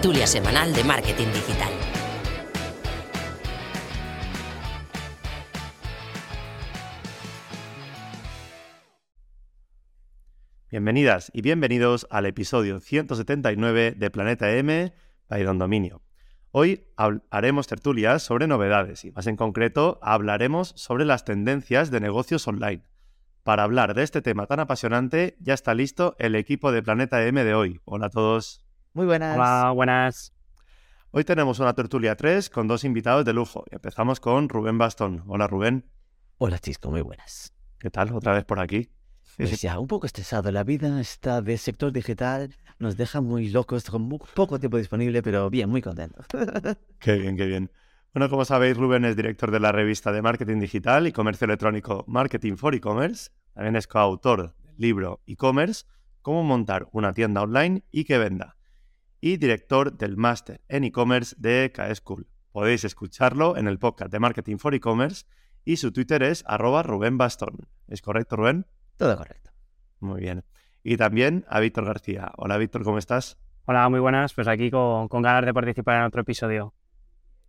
Tertulia semanal de marketing digital. Bienvenidas y bienvenidos al episodio 179 de Planeta M by Don Dominio. Hoy haremos tertulias sobre novedades y más en concreto hablaremos sobre las tendencias de negocios online. Para hablar de este tema tan apasionante ya está listo el equipo de Planeta M de hoy. Hola a todos. Muy buenas. Hola, buenas. Hoy tenemos una tertulia 3 con dos invitados de lujo. Y empezamos con Rubén Bastón. Hola Rubén. Hola, Chisco, muy buenas. ¿Qué tal? Otra vez por aquí. Pues ya, un poco estresado. La vida está de sector digital, nos deja muy locos, con muy poco tiempo disponible, pero bien, muy contento. Qué bien, qué bien. Bueno, como sabéis, Rubén es director de la revista de marketing digital y comercio electrónico Marketing for E-Commerce. También es coautor del libro E-Commerce, cómo montar una tienda online y que venda. Y director del máster en e-commerce de K-School. Podéis escucharlo en el podcast de Marketing for E-Commerce y su Twitter es arroba Rubén Bastón. ¿Es correcto, Rubén? Todo correcto. Muy bien. Y también a Víctor García. Hola, Víctor, ¿cómo estás? Hola, muy buenas. Pues aquí con, con ganas de participar en otro episodio.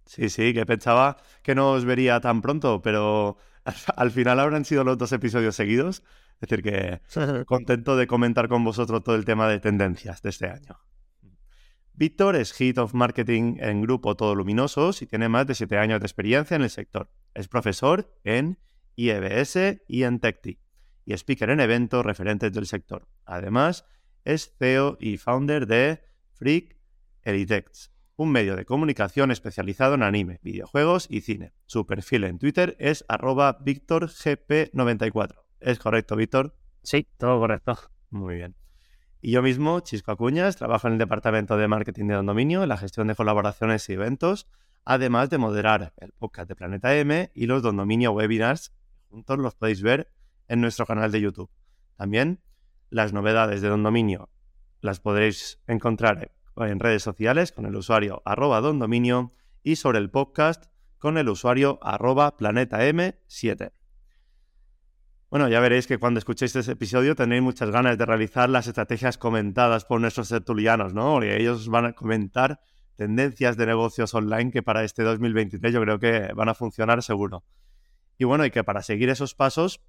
Sí, sí, que pensaba que no os vería tan pronto, pero al, al final habrán sido los dos episodios seguidos. Es decir, que contento de comentar con vosotros todo el tema de tendencias de este año. Víctor es Head of Marketing en Grupo Todo Luminosos y tiene más de siete años de experiencia en el sector. Es profesor en IEBS y en TechTi y speaker en eventos referentes del sector. Además, es CEO y founder de Freak Elitex, un medio de comunicación especializado en anime, videojuegos y cine. Su perfil en Twitter es arroba VictorGP94. ¿Es correcto, Víctor? Sí, todo correcto. Muy bien. Y yo mismo, Chisco Acuñas, trabajo en el departamento de marketing de Don Dominio, en la gestión de colaboraciones y eventos, además de moderar el podcast de Planeta M y los Don Dominio webinars. Juntos los podéis ver en nuestro canal de YouTube. También las novedades de Don Dominio las podréis encontrar en redes sociales con el usuario arroba Don Dominio y sobre el podcast con el usuario arroba Planeta M7. Bueno, ya veréis que cuando escuchéis este episodio tenéis muchas ganas de realizar las estrategias comentadas por nuestros tertulianos, ¿no? Porque ellos van a comentar tendencias de negocios online que para este 2023 yo creo que van a funcionar seguro. Y bueno, y que para seguir esos pasos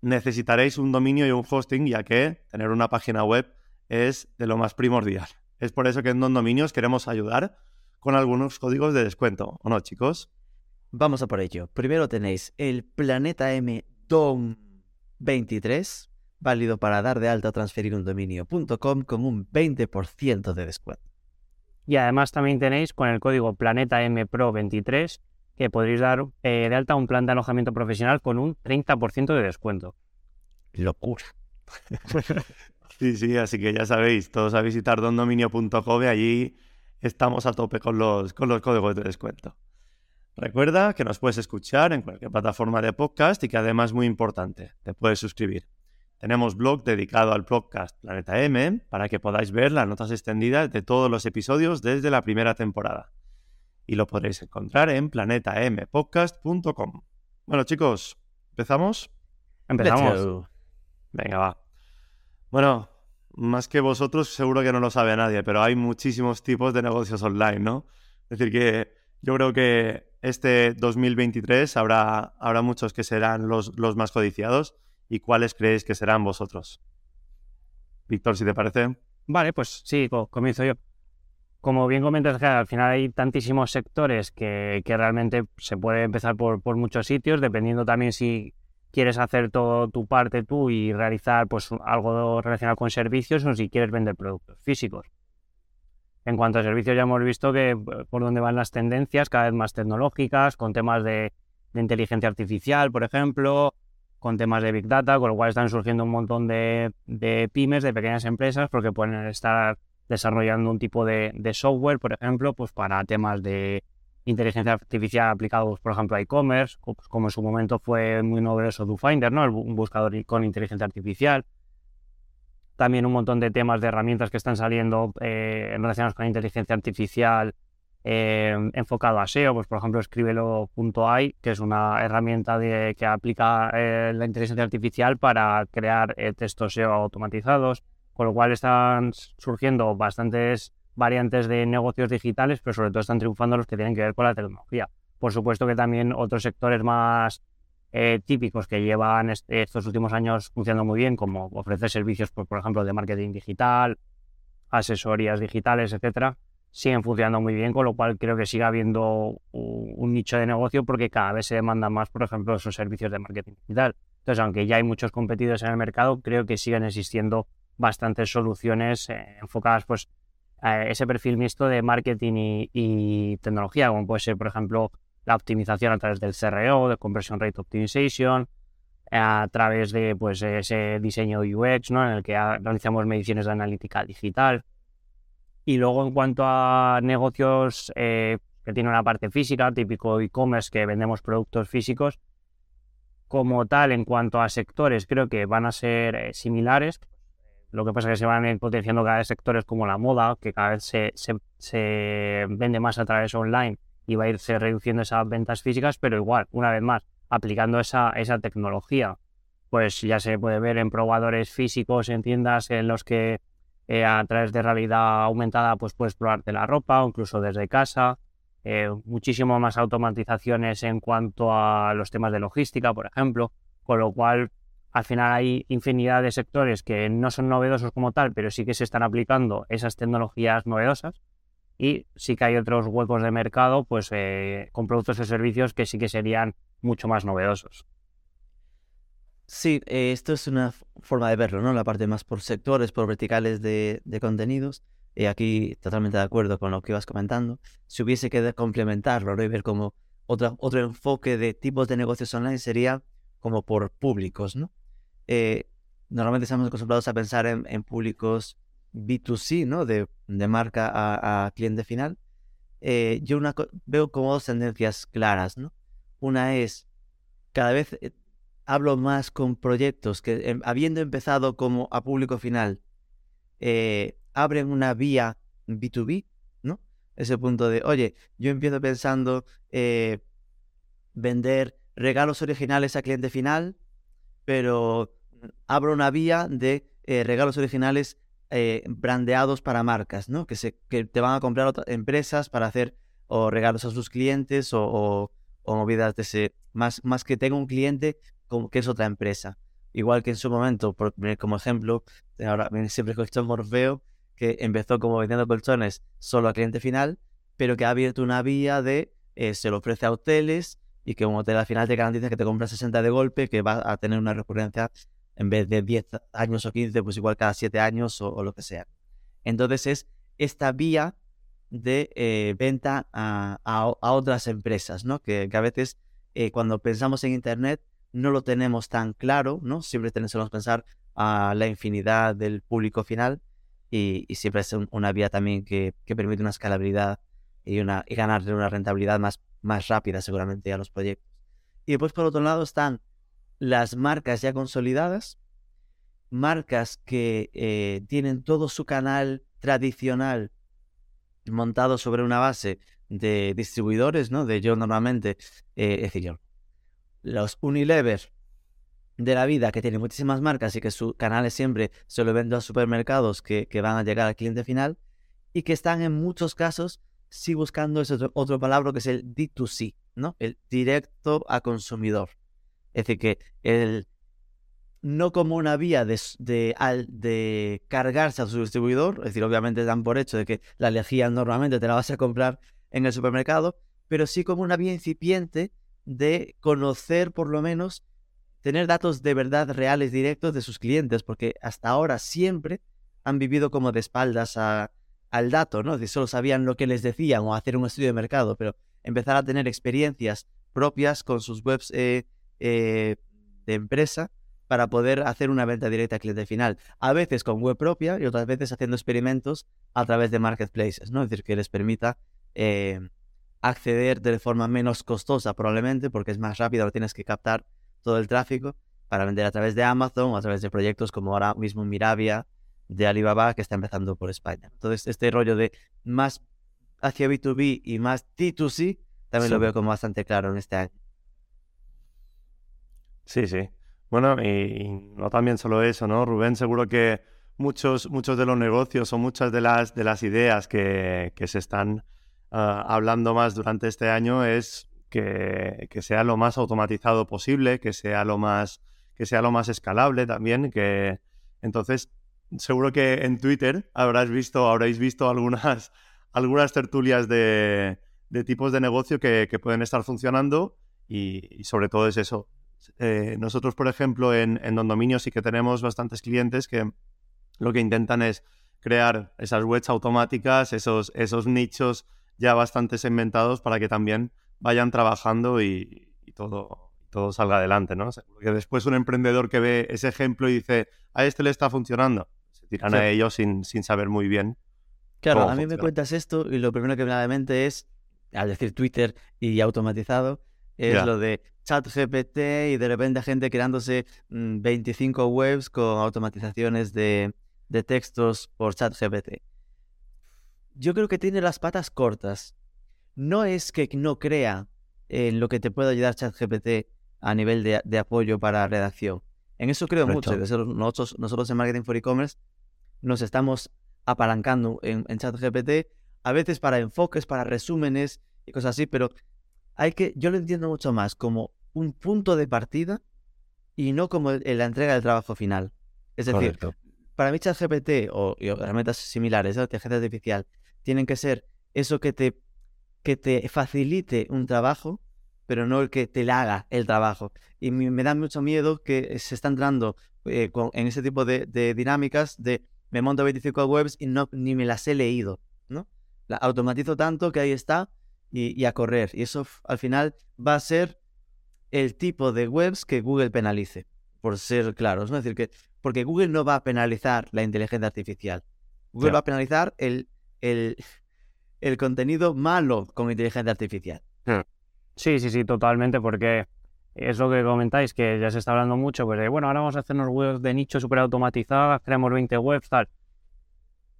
necesitaréis un dominio y un hosting, ya que tener una página web es de lo más primordial. Es por eso que en Don Dominios queremos ayudar con algunos códigos de descuento, ¿o no, chicos? Vamos a por ello. Primero tenéis el Planeta M Dom 23, válido para dar de alta o transferir un dominio.com con un 20% de descuento. Y además también tenéis con el código Planeta M Pro 23 que podréis dar eh, de alta un plan de alojamiento profesional con un 30% de descuento. Locura. Sí, sí, así que ya sabéis, todos a visitar dondominio.com y allí estamos a tope con los, con los códigos de descuento. Recuerda que nos puedes escuchar en cualquier plataforma de podcast y que además muy importante, te puedes suscribir. Tenemos blog dedicado al podcast Planeta M para que podáis ver las notas extendidas de todos los episodios desde la primera temporada. Y lo podréis encontrar en planetampodcast.com. Bueno chicos, ¿empezamos? Empezamos. Venga, va. Bueno, más que vosotros, seguro que no lo sabe nadie, pero hay muchísimos tipos de negocios online, ¿no? Es decir, que yo creo que este 2023 habrá, habrá muchos que serán los, los más codiciados. ¿Y cuáles creéis que serán vosotros? Víctor, si te parece. Vale, pues sí, co- comienzo yo. Como bien comentas, al final hay tantísimos sectores que, que realmente se puede empezar por, por muchos sitios, dependiendo también si quieres hacer todo tu parte tú y realizar pues algo relacionado con servicios o si quieres vender productos físicos. En cuanto a servicios ya hemos visto que eh, por dónde van las tendencias cada vez más tecnológicas, con temas de, inteligencia artificial, por ejemplo, con temas de Big Data, con lo cual están surgiendo un montón de, de pymes, de pequeñas empresas, porque pueden estar desarrollando un tipo de, de software, por ejemplo, pues para temas de inteligencia artificial aplicados, por ejemplo, a e-commerce, pues como en su momento fue muy novedoso DoFinder, ¿no? un buscador con inteligencia artificial. También un montón de temas de herramientas que están saliendo eh, relacionados con inteligencia artificial eh, enfocado a SEO, pues por ejemplo escríbelo.ai, que es una herramienta de, que aplica eh, la inteligencia artificial para crear textos SEO automatizados, con lo cual están surgiendo bastantes variantes de negocios digitales, pero sobre todo están triunfando los que tienen que ver con la tecnología. Por supuesto que también otros sectores más eh, típicos que llevan estos últimos años funcionando muy bien, como ofrecer servicios, por, por, ejemplo, de marketing digital, asesorías digitales, etcétera, siguen funcionando muy bien, con lo cual creo que sigue habiendo un, nicho de negocio porque cada vez se demandan más, por ejemplo, esos servicios de marketing digital. Entonces, aunque ya hay muchos competidores en el mercado, creo que siguen existiendo bastantes soluciones eh, enfocadas pues ese perfil mixto de marketing y, tecnología, como puede ser, por ejemplo, la optimización a través del CRO, de Conversion Rate Optimization, a través de pues, ese diseño UX, ¿no? en el que realizamos mediciones de analítica digital. Y luego, en cuanto a negocios eh, que tienen una parte física, típico e-commerce, que vendemos productos físicos, como tal, en cuanto a sectores, creo que van a ser eh, similares. Lo que pasa es que se van potenciando cada vez sectores como la moda, que cada vez se, se, vende más a través online y va a irse reduciendo esas ventas físicas, pero igual, una vez más, aplicando esa, tecnología, pues ya se puede ver en probadores físicos, en tiendas en los que eh, a través de realidad aumentada pues puedes probarte la ropa o incluso desde casa. Eh, muchísimo más automatizaciones en cuanto a los temas de logística, por ejemplo, con lo cual al final hay infinidad de sectores que no son novedosos como tal, pero sí que se están aplicando esas tecnologías novedosas. Y sí que hay otros huecos de mercado, pues eh, con productos y servicios que sí que serían mucho más novedosos. Sí, eh, esto es una forma de verlo, ¿no? La parte más por sectores, por verticales de, contenidos. Y aquí totalmente de acuerdo con lo que ibas comentando. Si hubiese que complementarlo y ver como otro, otro enfoque de tipos de negocios online sería como por públicos, ¿no? Eh, normalmente estamos acostumbrados a pensar en, públicos B2C, ¿no? De, marca a, cliente final. Eh, yo una, veo como dos tendencias claras, ¿no? Una es, cada vez eh, hablo más con proyectos que, em, habiendo empezado como a público final, abren una vía B2B, ¿no? Ese punto de, oye, yo empiezo pensando vender regalos originales a cliente final, pero abro una vía de eh, regalos originales eh, brandeados para marcas, ¿no? Que, se, que te van a comprar otras empresas para hacer o regalos a sus clientes o, o, movidas de ese, más, más que tenga un cliente como que es otra empresa. Igual que en su momento, por, como ejemplo, ahora siempre con Morfeo, que empezó como vendiendo colchones solo a cliente final, pero que ha abierto una vía de eh, se lo ofrece a hoteles y que un hotel al final te garantiza que te compras 60 de golpe, que va a tener una recurrencia en vez de 10 años o 15, pues igual cada 7 años o, lo que sea. Entonces es esta vía de eh, venta a, a, otras empresas, ¿no? Que, a veces eh, cuando pensamos en Internet no lo tenemos tan claro, ¿no? Siempre tenemos pensar a la infinidad del público final y, siempre es una vía también que, que, permite una escalabilidad y, una, y ganarle una rentabilidad más, más rápida seguramente a los proyectos. Y después por otro lado están las marcas ya consolidadas, marcas que eh, tienen todo su canal tradicional montado sobre una base de distribuidores, ¿no? De yo normalmente, eh, es decir, los Unilever de la vida que tienen muchísimas marcas y que su canal es siempre se lo a supermercados que, que, van a llegar al cliente final y que están en muchos casos sí buscando ese otro, otro palabra que es el D2C, ¿no? El directo a consumidor. Es decir, que el, no como una vía de, de, cargarse a su distribuidor, es decir, obviamente dan por hecho de que la lejía normalmente te la vas a comprar en el supermercado, pero sí como una vía incipiente de conocer por lo menos, tener datos de verdad reales directos de sus clientes, porque hasta ahora siempre han vivido como de espaldas al dato, ¿no? De solo sabían lo que les decían o hacer un estudio de mercado, pero empezar a tener experiencias propias con sus webs eh, eh, de empresa para poder hacer una venta directa al cliente final. A veces con web propia y otras veces haciendo experimentos a través de marketplaces, ¿no? Es decir, que les permita eh, acceder de forma menos costosa probablemente porque es más rápido, no tienes que captar todo el tráfico para vender a través de Amazon o a través de proyectos como ahora mismo Mirabia de Alibaba que está empezando por España. Entonces, este rollo de más hacia B2B y más T2C también lo veo como bastante claro en este año. Sí, sí. Bueno, y, no también solo eso, ¿no? Rubén, seguro que muchos, muchos de los negocios o muchas de las, de las ideas que, se están ah, hablando más durante este año es que, que, sea lo más automatizado posible, que sea lo más, que sea lo más escalable también, que entonces seguro que en Twitter habrás visto, habréis visto algunas, algunas tertulias de, de tipos de negocio que, que pueden estar funcionando y, sobre todo es eso. Eh, nosotros, por ejemplo, en, en Don Dominio sí que tenemos bastantes clientes que lo que intentan es crear esas webs automáticas, esos, esos nichos ya bastante segmentados para que también vayan trabajando y, todo, todo salga adelante, ¿no? Porque después un emprendedor que ve ese ejemplo y dice, a este le está funcionando, se tiran a ellos sin, sin saber muy bien. Claro, a mí me cuentas esto y lo primero que me da de mente es, al decir Twitter y automatizado, es lo de chat GPT y de repente gente creándose 25 mm, webs con automatizaciones de, de textos por chat GPT. Yo creo que tiene las patas cortas. No es que no crea en lo que te puede ayudar ChatGPT a nivel de, apoyo para redacción. En eso creo mucho. Nosotros, nosotros en Marketing for E-Commerce nos estamos apalancando en, en ChatGPT, a veces para enfoques, para resúmenes y cosas así, pero hay que, yo lo entiendo mucho más como un punto de partida y no como la entrega del trabajo final. Es decir, para mí ChatGPT o, herramientas similares de inteligencia artificial tienen que ser eso que te, que te facilite un trabajo, pero no el que te haga el trabajo. Y me, da mucho miedo que se está entrando eh, en ese tipo de, dinámicas de me monto 25 webs y no, ni me las he leído, ¿no? La automatizo tanto que ahí está y, a correr. Y eso al final va a ser el tipo de webs que Google penalice, por ser claros. ¿no? Es decir, que porque Google no va a penalizar la inteligencia artificial. Google va a penalizar el, el, el, contenido malo con inteligencia artificial. Sí, sí, sí, totalmente, porque es lo que comentáis, que ya se está hablando mucho, pues de, bueno, ahora vamos a hacernos webs de nicho súper automatizadas, creamos 20 webs, tal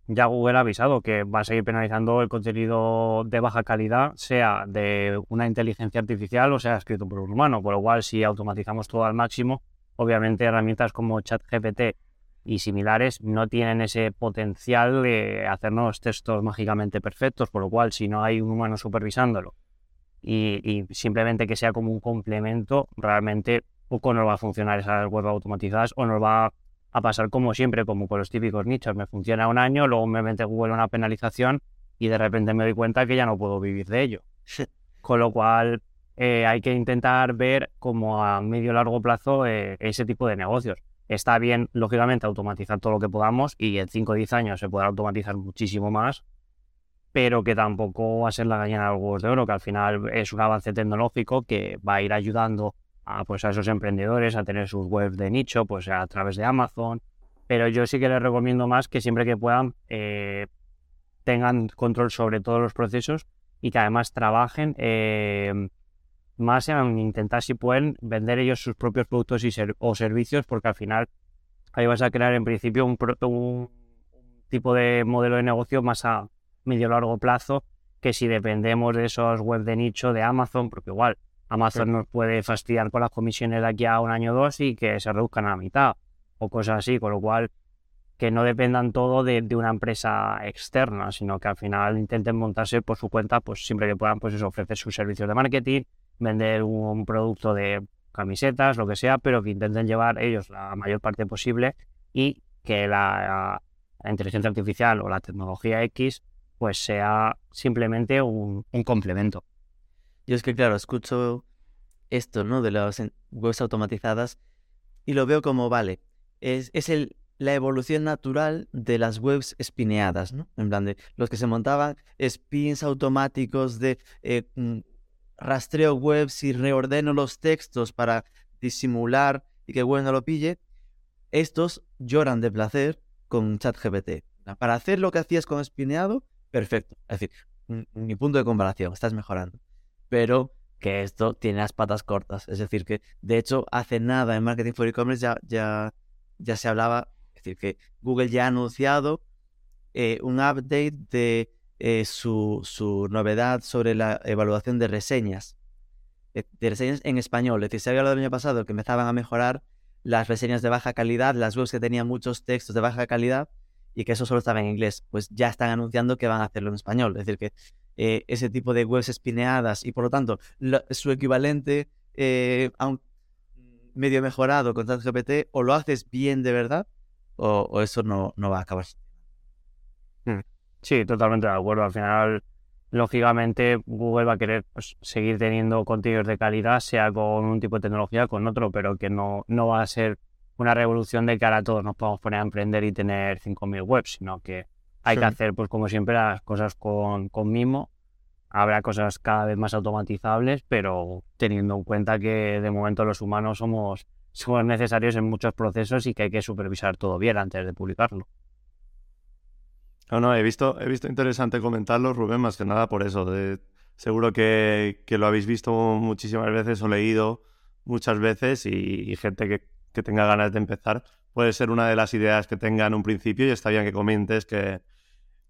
ya Google ha avisado que va a seguir penalizando el contenido de baja calidad, sea de una inteligencia artificial o sea escrito por un humano, por lo cual si automatizamos todo al máximo, obviamente herramientas como ChatGPT y similares no tienen ese potencial de hacernos textos mágicamente perfectos, por lo cual si no hay un humano supervisándolo y, y simplemente que sea como un complemento, realmente poco nos va a funcionar esas web automatizadas o nos va a a pasar como siempre, como con los típicos nichos. Me funciona un año, luego me mete Google una penalización y de repente me doy cuenta que ya no puedo vivir de ello. Con lo cual eh, hay que intentar ver como a medio largo plazo eh, ese tipo de negocios. Está bien, lógicamente, automatizar todo lo que podamos y en 5 o 10 años se podrá automatizar muchísimo más, pero que tampoco va a ser la gallina de los huevos de oro, que al final es un avance tecnológico que va a ir ayudando a, pues a esos emprendedores a tener sus webs de nicho pues a través de Amazon. Pero yo sí que les recomiendo más que siempre que puedan eh, tengan control sobre todos los procesos y que además trabajen eh, más en intentar si pueden vender ellos sus propios productos y o servicios porque al final ahí vas a crear en principio un, un tipo de modelo de negocio más a medio largo plazo que si dependemos de esos webs de nicho de Amazon, porque igual Amazon nos puede fastidiar con las comisiones de aquí a un año o dos y que se reduzcan a la mitad o cosas así, con lo cual que no dependan todo de, una empresa externa, sino que al final intenten montarse por su cuenta, pues siempre que puedan, pues ofrecer sus servicios de marketing, vender un producto de camisetas, lo que sea, pero que intenten llevar ellos la mayor parte posible y que la, inteligencia artificial o la tecnología X pues sea simplemente un complemento. Yo es que, claro, escucho esto, ¿no? De las webs automatizadas y lo veo como, vale, es, el, la evolución natural de las webs espineadas, ¿no? En plan de los que se montaban spins automáticos de eh, mm, rastreo webs y reordeno los textos para disimular y que Google no lo pille, estos lloran de placer con ChatGPT. Para hacer lo que hacías con Espineado, perfecto. Es decir, mi punto de comparación, estás mejorando. Pero que esto tiene las patas cortas. Es decir, que de hecho hace nada en Marketing for E-Commerce ya, ya, ya se hablaba, es decir, que Google ya ha anunciado eh, un update de eh, su, su, novedad sobre la evaluación de reseñas. Eh, de reseñas en español. Es decir, se había hablado el año pasado que empezaban a mejorar las reseñas de baja calidad, las webs que tenían muchos textos de baja calidad y que eso solo estaba en inglés. Pues ya están anunciando que van a hacerlo en español. Es decir, que eh, ese tipo de webs espineadas y por lo tanto su equivalente eh, a un medio mejorado con ChatGPT o lo haces bien de verdad o, eso no, no va a acabar. Hmm. Sí, totalmente de acuerdo. Al final, lógicamente, Google va a querer pues, seguir teniendo contenidos de calidad, sea con un tipo de tecnología con otro, pero que no, no va a ser una revolución de que ahora todos nos podamos poner a emprender y tener 5.000 webs, sino que hay que hacer, pues como siempre, las cosas con, con mimo. Habrá cosas cada vez más automatizables, pero teniendo en cuenta que de momento los humanos somos, somos necesarios en muchos procesos y que hay que supervisar todo bien antes de publicarlo. No, no, he visto, he visto interesante comentarlo, Rubén, más que nada por eso. seguro que, que, lo habéis visto muchísimas veces o leído muchas veces y, gente que, que, tenga ganas de empezar puede ser una de las ideas que tenga en un principio y está bien que comentes que,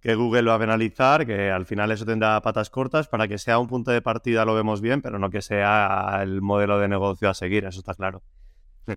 que Google lo va a penalizar, que al final eso tendrá patas cortas para que sea un punto de partida lo vemos bien, pero no que sea el modelo de negocio a seguir, eso está claro.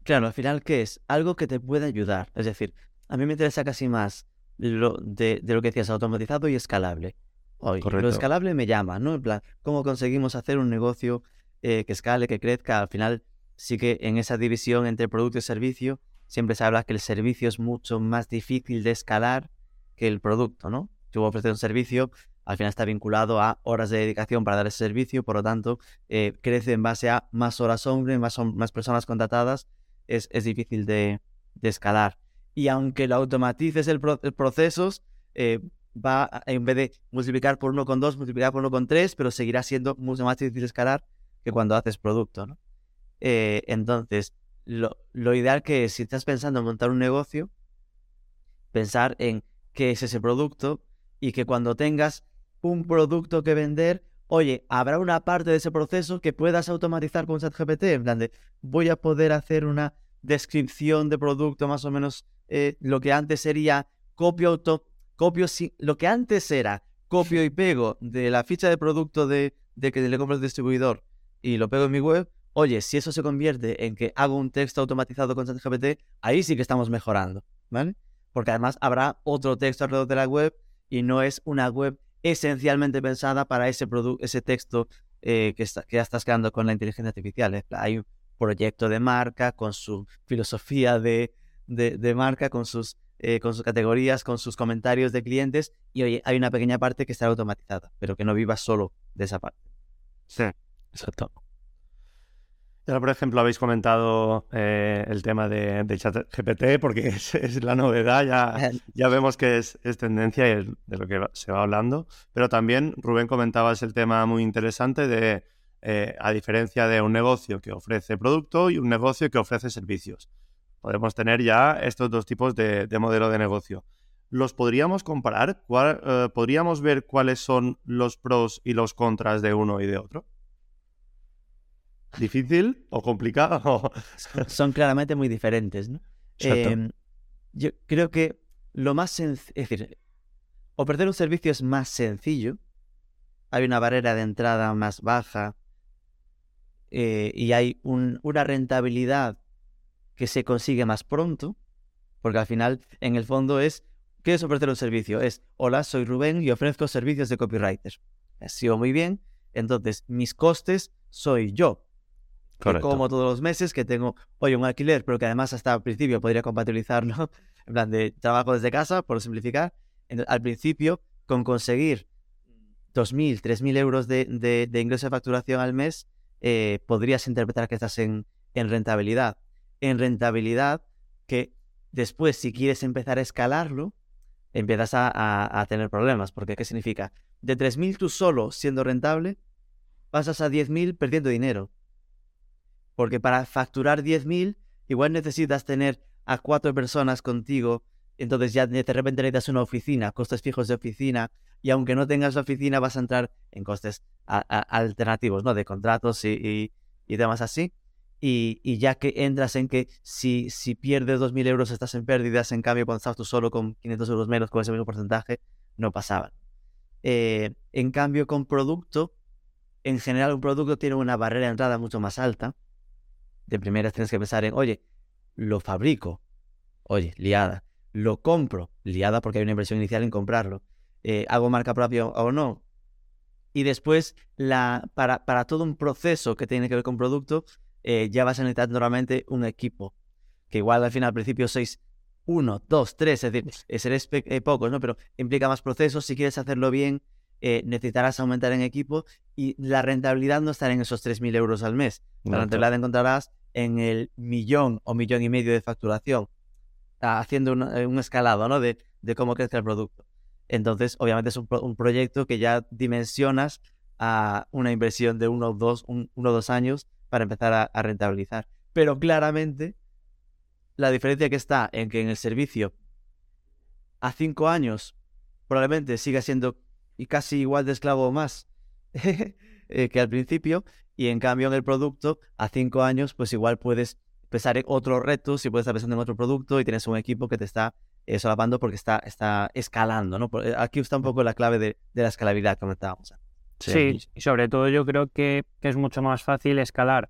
Claro, al final, ¿qué es? Algo que te puede ayudar. Es decir, a mí me interesa casi más lo de, lo que decías, automatizado y escalable. Hoy, lo escalable me llama, ¿no? En plan, ¿cómo conseguimos hacer un negocio eh, que escale, que crezca? Al final, sí que en esa división entre producto y servicio, siempre se habla que el servicio es mucho más difícil de escalar que el producto, ¿no? Tú ofreces un servicio, al final está vinculado a horas de dedicación para dar ese servicio, por lo tanto, eh, crece en base a más horas hombre, más, más personas contratadas, es, es difícil de, escalar. Y aunque lo automatices el, procesos, eh, va, en vez de multiplicar por uno con dos, multiplicar por uno con tres, pero seguirá siendo mucho más difícil escalar que cuando haces producto. Eh, entonces, lo, lo ideal que es, si estás pensando en montar un negocio, pensar en qué es ese producto, y que cuando tengas un producto que vender, oye, habrá una parte de ese proceso que puedas automatizar con ChatGPT, en plan de voy a poder hacer una descripción de producto más o menos eh, lo que antes sería copio auto, copio lo que antes era copio y pego de la ficha de producto de, de que le compro al distribuidor y lo pego en mi web, oye, si eso se convierte en que hago un texto automatizado con ChatGPT, ahí sí que estamos mejorando, ¿vale? Porque además habrá otro texto alrededor de la web y no es una web esencialmente pensada para ese, ese texto eh, que, ya estás creando con la inteligencia artificial. Hay un proyecto de marca con su filosofía de, marca, con sus, eh, con sus categorías, con sus comentarios de clientes y oye, hay una pequeña parte que está automatizada, pero que no viva solo de esa parte. Sí, exacto. Ahora, por ejemplo, habéis comentado eh, el tema de, de ChatGPT porque es, la novedad, ya, ya vemos que es, tendencia y es de lo que se va hablando. Pero también, Rubén, comentabas el tema muy interesante de, eh, a diferencia de un negocio que ofrece producto y un negocio que ofrece servicios. Podemos tener ya estos dos tipos de, modelo de negocio. ¿Los podríamos comparar? Eh, ¿Podríamos ver cuáles son los pros y los contras de uno y de otro? Difícil o complicado. Son claramente muy diferentes, ¿no? Em, yo creo que lo más sencillo, es decir, ofrecer un servicio es más sencillo, hay una barrera de entrada más baja eh, y hay una rentabilidad que se consigue más pronto, porque al final, en el fondo es, ¿qué es ofrecer un servicio? Es, hola, soy Rubén y ofrezco servicios de copywriter. Ha sido muy bien, entonces mis costes soy yo, como todos los meses, que tengo, oye, un alquiler, pero que además hasta al principio podría compatibilizarlo, en plan de trabajo desde casa, por simplificar. al principio, con conseguir 2.000, 3.000 euros de, de, ingreso de facturación al mes, eh, podrías interpretar que estás en, en rentabilidad. En rentabilidad que después, si quieres empezar a escalarlo, empiezas a, a tener problemas. Porque, ¿qué significa? De 3.000 tú solo siendo rentable, pasas a 10.000 perdiendo dinero. Porque para facturar 10.000 igual necesitas tener a cuatro personas contigo, entonces ya de repente necesitas una oficina, costes fijos de oficina, y aunque no tengas la oficina vas a entrar en costes alternativos, ¿no? De contratos y, demás así. Y, y, ya que entras en que si, si pierdes 2.000 euros estás en pérdidas, en cambio cuando estás tú solo con 500 euros menos con ese mismo porcentaje, no pasaban. Eh, en cambio con producto, en general un producto tiene una barrera de entrada mucho más alta. De primeras tienes que pensar en, oye, lo fabrico, oye, liada, lo compro, liada porque hay una inversión inicial en comprarlo eh, hago marca propia o no. Y después, la, para, para, todo un proceso que tiene que ver con producto, eh, ya vas a necesitar normalmente un equipo. Que igual al final, al principio sois uno, dos, tres, es decir, eh, seréis pocos, ¿no? Pero implica más procesos. Si quieres hacerlo bien, necesitarás aumentar en equipo y la rentabilidad no estará en esos 3.000 euros al mes. La rentabilidad encontrarás en el millón o millón y medio de facturación, haciendo un, escalado, ¿no? De, de cómo crece el producto. Entonces, obviamente es un, proyecto que ya dimensionas a una inversión de uno o dos, uno o dos años para empezar a, rentabilizar. Pero claramente, la diferencia que está en que en el servicio a cinco años probablemente siga siendo y casi igual de esclavo o más eh, que al principio, y en cambio en el producto a cinco años, pues igual puedes pensar en otros retos y puedes estar pensando en otro producto y tienes un equipo que te está eh, solapando porque está, está escalando, ¿no? Eh, aquí está un poco la clave de, la escalabilidad que comentábamos. Sí, y sobre todo yo creo que, es mucho más fácil escalar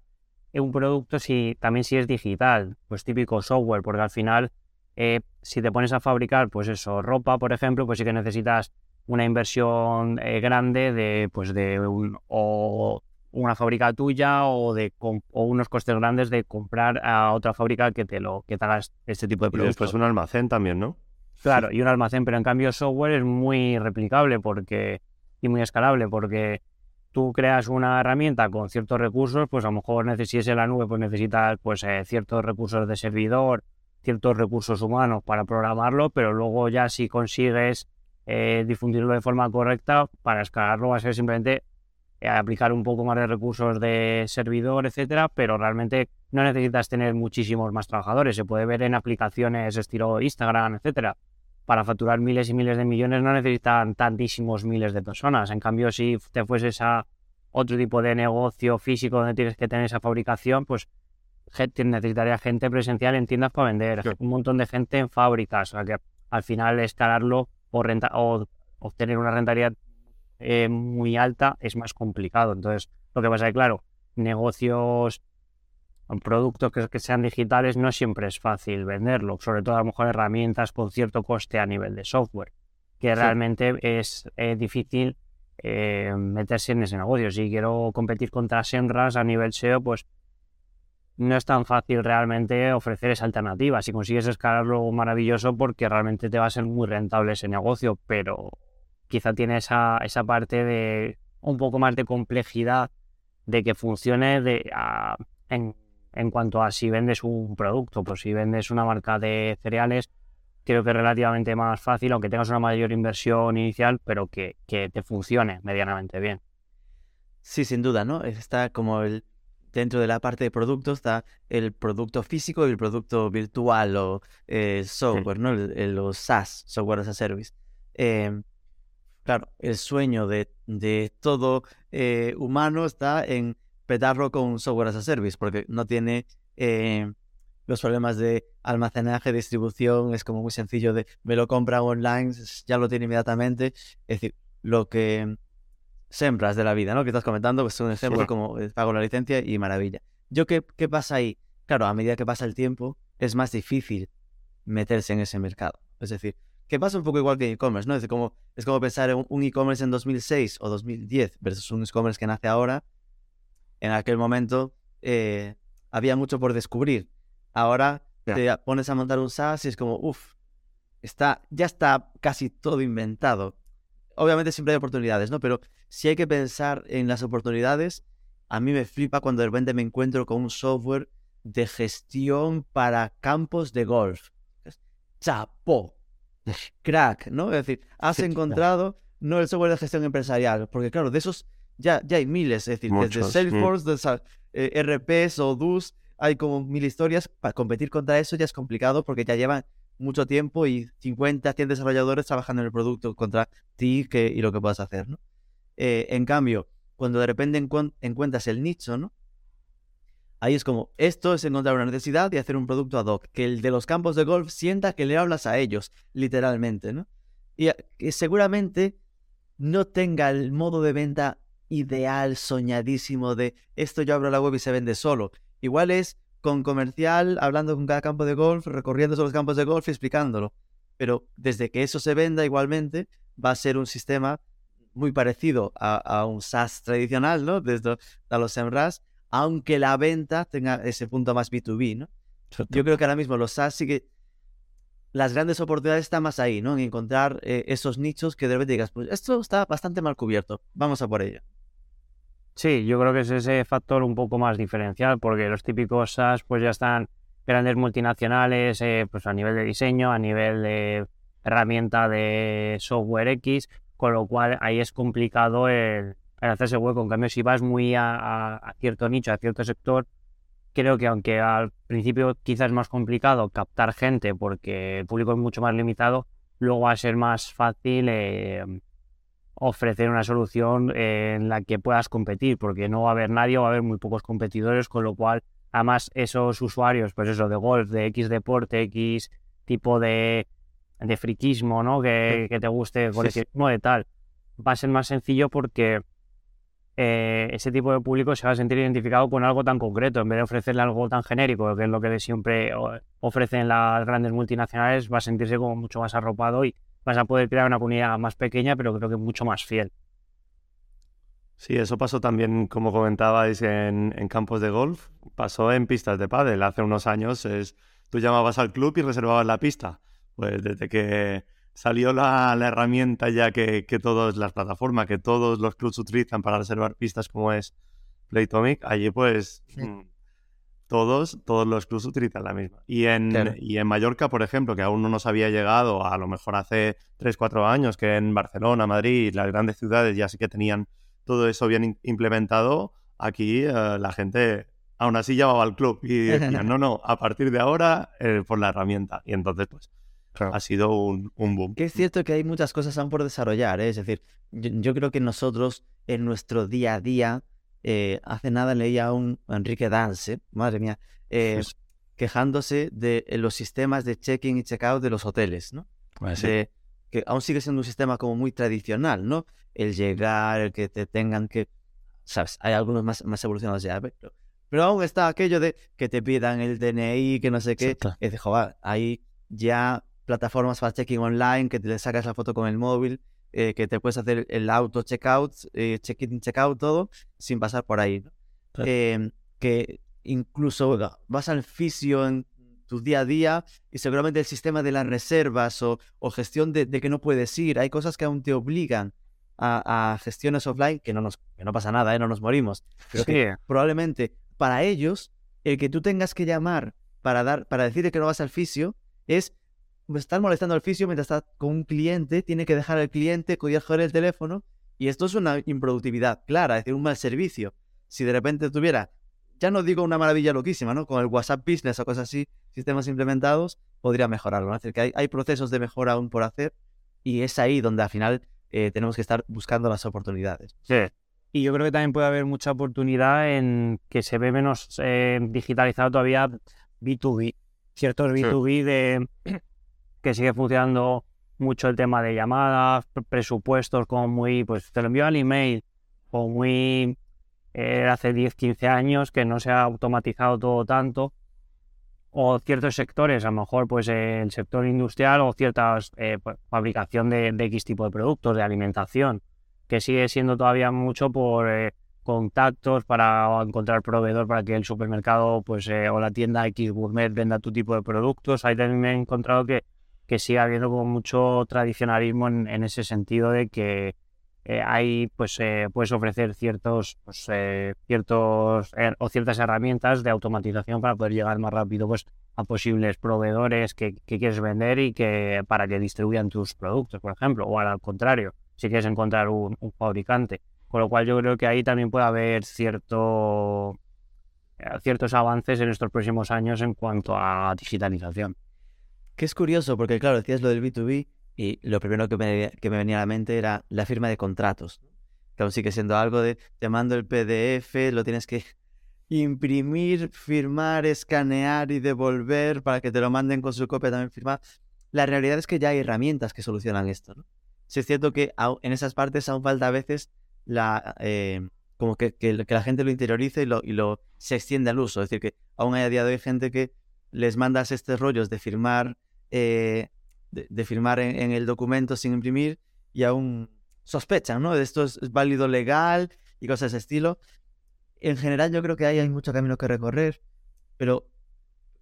un producto si también si es digital, pues típico software, porque al final eh, si te pones a fabricar, pues eso, ropa, por ejemplo, pues sí que necesitas una inversión grande de, pues de un, o una fábrica tuya o de o unos costes grandes de comprar a otra fábrica que te lo que te hagas este tipo de productos. Y después un almacén también, ¿no? Claro, y un almacén, pero en cambio software es muy replicable porque y muy escalable porque tú creas una herramienta con ciertos recursos, pues a lo mejor necesitas en la nube, pues necesitas pues eh, ciertos recursos de servidor, ciertos recursos humanos para programarlo, pero luego ya si consigues eh, difundirlo de forma correcta, para escalarlo va a ser simplemente eh, aplicar un poco más de recursos de servidor, etcétera, pero realmente no necesitas tener muchísimos más trabajadores. Se puede ver en aplicaciones estilo Instagram, etcétera. Para facturar miles y miles de millones no necesitan tantísimos miles de personas. En cambio, si te fueses a otro tipo de negocio físico donde tienes que tener esa fabricación, pues necesitaría gente presencial en tiendas para vender, un montón de gente en fábricas. O sea que al final escalarlo o, renta o obtener una rentabilidad eh, muy alta es más complicado. Entonces, lo que pasa es que, claro, negocios, productos que, sean digitales no siempre es fácil venderlo, sobre todo a lo mejor herramientas con cierto coste a nivel de software, que realmente es eh, difícil eh, meterse en ese negocio. Si quiero competir contra Senras a nivel SEO, pues no es tan fácil realmente ofrecer esa alternativa. Si consigues escalarlo, maravilloso, porque realmente te va a ser muy rentable ese negocio, pero quizá tiene esa, esa parte de un poco más de complejidad de que funcione de, en, en, cuanto a si vendes un producto, pues si vendes una marca de cereales, creo que es relativamente más fácil, aunque tengas una mayor inversión inicial, pero que, que te funcione medianamente bien. Sí, sin duda, ¿no? Está como el, dentro de la parte de productos está el producto físico y el producto virtual o eh, software, ¿no? los SaaS, Software as a Service. Eh, Claro, el sueño de, todo eh, humano está en petarlo con software as a service, porque no tiene eh, los problemas de almacenaje, distribución, es como muy sencillo de me lo compra online, ya lo tiene inmediatamente. Es decir, lo que sembras de la vida, ¿no? Que estás comentando, pues es un ejemplo como eh, pago la licencia y maravilla. Yo, ¿qué, ¿qué pasa ahí? Claro, a medida que pasa el tiempo, es más difícil meterse en ese mercado. Es decir, que pasa un poco igual que e-commerce, ¿no? Es como, es como pensar en un e-commerce en 2006 o 2010 versus un e-commerce que nace ahora. En aquel momento eh, había mucho por descubrir. Ahora te pones a montar un SaaS y es como, uff, está, ya está casi todo inventado. Obviamente siempre hay oportunidades, ¿no? Pero si hay que pensar en las oportunidades, a mí me flipa cuando de repente me encuentro con un software de gestión para campos de golf. Chapo crack, ¿no? Es decir, has encontrado no el software de gestión empresarial, porque claro, de esos ya, ya hay miles, es decir, desde Salesforce, de, eh, RPs o DUS, hay como mil historias, para competir contra eso ya es complicado porque ya llevan mucho tiempo y 50, 100 desarrolladores trabajando en el producto contra ti que, y lo que puedas hacer, ¿no? Eh, en cambio, cuando de repente encuentras el nicho, ¿no? Ahí es como, esto es encontrar una necesidad y hacer un producto ad hoc, que el de los campos de golf sienta que le hablas a ellos, literalmente, ¿no? Y que seguramente no tenga el modo de venta ideal, soñadísimo de esto yo abro la web y se vende solo. Igual es con comercial, hablando con cada campo de golf, recorriendo los campos de golf y explicándolo. Pero desde que eso se venda igualmente, va a ser un sistema muy parecido a, un SaaS tradicional, ¿no? Desde a los SEMRAS, aunque la venta tenga ese punto más B2B, ¿no? Yo creo que ahora mismo los SaaS sí que las grandes oportunidades están más ahí, ¿no? En encontrar eh, esos nichos que de repente digas, pues esto está bastante mal cubierto, vamos a por ello. Sí, yo creo que es ese factor un poco más diferencial, porque los típicos SaaS pues ya están grandes multinacionales, eh, pues a nivel de diseño, a nivel de herramienta de software X, con lo cual ahí es complicado el, hacerse hueco. En cambio, si vas muy a cierto nicho, a cierto sector, creo que aunque al principio quizás es más complicado captar gente porque el público es mucho más limitado, luego va a ser más fácil eh, ofrecer una solución en la que puedas competir, porque no va a haber nadie va a haber muy pocos competidores, con lo cual además esos usuarios, pues eso, de golf, de X deporte, X tipo de, de friquismo, ¿no? Que, que te guste, coleccionismo de tal, va a ser más sencillo porque eh, ese tipo de público se va a sentir identificado con algo tan concreto. En vez de ofrecerle algo tan genérico, que es lo que siempre ofrecen las grandes multinacionales, va a sentirse como mucho más arropado y vas a poder crear una comunidad más pequeña, pero creo que mucho más fiel. Sí, eso pasó también, como comentabais, en, campos de golf. Pasó en pistas de pádel. Hace unos años es, tú llamabas al club y reservabas la pista. Pues desde que salió la, herramienta ya que, que todas las plataformas, que todos los clubs utilizan para reservar pistas como es Playtomic, allí pues mm, todos, todos los clubs utilizan la misma. Y en, y en Mallorca, por ejemplo, que aún no nos había llegado, a lo mejor hace 3, 4 años, que en Barcelona, Madrid, las grandes ciudades ya sí que tenían todo eso bien implementado, aquí eh, la gente aún así llamaba al club y decían, no, no, a partir de ahora eh, por la herramienta. Y entonces, pues, ha sido un, boom. Que es cierto que hay muchas cosas aún por desarrollar, ¿eh? es decir, yo, creo que nosotros en nuestro día a día, eh, hace nada leía a un Enrique Dance, madre mía, eh, quejándose de los sistemas de check-in y check-out de los hoteles, ¿no? Ah, que aún sigue siendo un sistema como muy tradicional, ¿no? El llegar, el que te tengan que... ¿Sabes? Hay algunos más, más evolucionados ya, pero, pero aún está aquello de que te pidan el DNI, que no sé qué. Es de, joder, ahí ya plataformas para checking online, que te sacas la foto con el móvil, eh, que te puedes hacer el auto checkout, eh, check-in, check-out, todo, sin pasar por ahí. Em, que incluso vas al fisio en tu día a día y seguramente el sistema de las reservas o, gestión de, que no puedes ir, hay cosas que aún te obligan a, gestiones offline, que no, nos, que no pasa nada, ¿eh? no nos morimos. Pero que probablemente para ellos, el que tú tengas que llamar para, dar, para decirle que no vas al fisio es me están molestando al fisio mientras está con un cliente, tiene que dejar al cliente, coger el teléfono, y esto es una improductividad clara, es decir, un mal servicio. Si de repente tuviera, ya no digo una maravilla loquísima, ¿no? Con el WhatsApp Business o cosas así, sistemas implementados, podría mejorarlo. Es decir, que hay, procesos de mejora aún por hacer, y es ahí donde al final eh, tenemos que estar buscando las oportunidades. Sí. Y yo creo que también puede haber mucha oportunidad en que se ve menos eh, digitalizado todavía B2B. Ciertos B2B de que sigue funcionando mucho el tema de llamadas, presupuestos como muy, pues te lo envío al email, o muy eh, hace 10, 15 años que no se ha automatizado todo tanto, o ciertos sectores, a lo mejor pues el sector industrial o ciertas eh, pues, fabricación de, X tipo de productos, de alimentación, que sigue siendo todavía mucho por eh, contactos para encontrar proveedor para que el supermercado pues o la tienda X Gourmet venda tu tipo de productos. Ahí también he encontrado que que sigue habiendo como mucho tradicionalismo en, ese sentido de que eh, hay pues eh, puedes ofrecer ciertos pues, eh, ciertos o ciertas herramientas de automatización para poder llegar más rápido pues a posibles proveedores que, quieres vender y que para que distribuyan tus productos por ejemplo o al contrario si quieres encontrar un, fabricante con lo cual yo creo que ahí también puede haber cierto ciertos avances en estos próximos años en cuanto a digitalización. Que es curioso, porque claro, decías lo del B2B y lo primero que me, venía a la mente era la firma de contratos. Que aún sigue siendo algo de te mando el PDF, lo tienes que imprimir, firmar, escanear y devolver para que te lo manden con su copia también firmada. La realidad es que ya hay herramientas que solucionan esto. Sí es cierto que en esas partes aún falta a veces la, eh, como que, que, la gente lo interiorice y lo, y lo se extiende al uso. Es decir, que aún hay a día de hoy gente que les mandas estos rollos de firmar, eh, de, firmar en, el documento sin imprimir y aún sospechan, ¿no? De esto es, válido legal y cosas de ese estilo. En general yo creo que ahí hay mucho camino que recorrer, pero,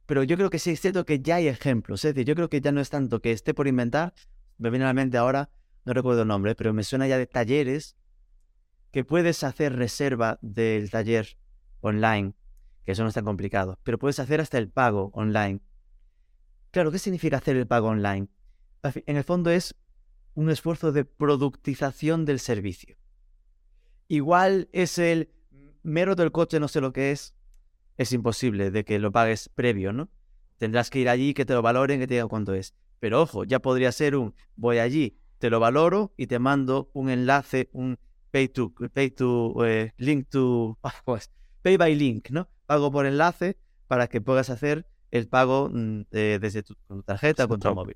pero yo creo que sí es cierto que ya hay ejemplos. Es decir, yo creo que ya no es tanto que esté por inventar, me viene a la mente ahora, no recuerdo el nombre, pero me suena ya de talleres que puedes hacer reserva del taller online, que eso no es tan complicado, pero puedes hacer hasta el pago online. Claro, ¿qué significa hacer el pago online? En el fondo es un esfuerzo de productización del servicio. Igual es el mero del coche, no sé lo que es, es imposible de que lo pagues previo, ¿no? Tendrás que ir allí, que te lo valoren, que te digan cuánto es. Pero ojo, ya podría ser un voy allí, te lo valoro y te mando un enlace, un pay to, pay to eh, link to, pues, pay by link, ¿no? Pago por enlace para que puedas hacer el pago mm, desde tu, tarjeta o con tu móvil.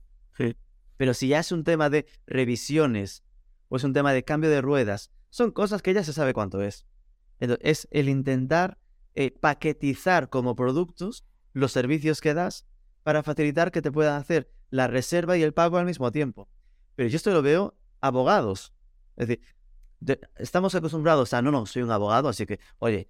Pero si ya es un tema de revisiones o es un tema de cambio de ruedas, son cosas que ya se sabe cuánto es. Entonces, es el intentar eh, paquetizar como productos los servicios que das para facilitar que te puedan hacer la reserva y el pago al mismo tiempo. Pero yo esto lo veo abogados. Es decir, estamos acostumbrados a, no, no, soy un abogado, así que, oye,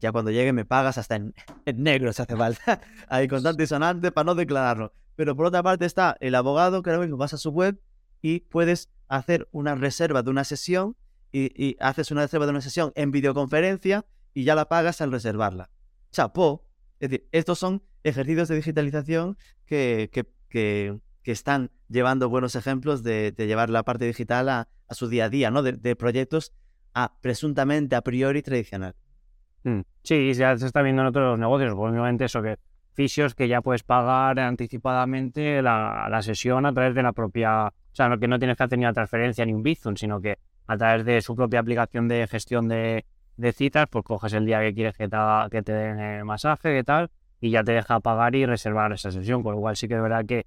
ya cuando llegue me pagas hasta en, negro si hace falta, ahí constante y sonante para no declararlo. Pero por otra parte está el abogado que ahora mismo vas a su web y puedes hacer una reserva de una sesión y, haces una reserva de una sesión en videoconferencia y ya la pagas al reservarla. Chapó. Es decir, estos son ejercicios de digitalización que, que, que, están llevando buenos ejemplos de, de llevar la parte digital a, su día a día, ¿no? De, proyectos a presuntamente a priori tradicional. Mm, sí, ya se está viendo en otros negocios, pues, obviamente eso que fisios que ya puedes pagar anticipadamente la, sesión a través de la propia, o sea, que no tienes que hacer ni una transferencia ni un Bizum, sino que a través de su propia aplicación de gestión de, citas, pues coges el día que quieres que te, que te den el masaje, y tal, y ya te deja pagar y reservar esa sesión, con lo cual sí que es verdad que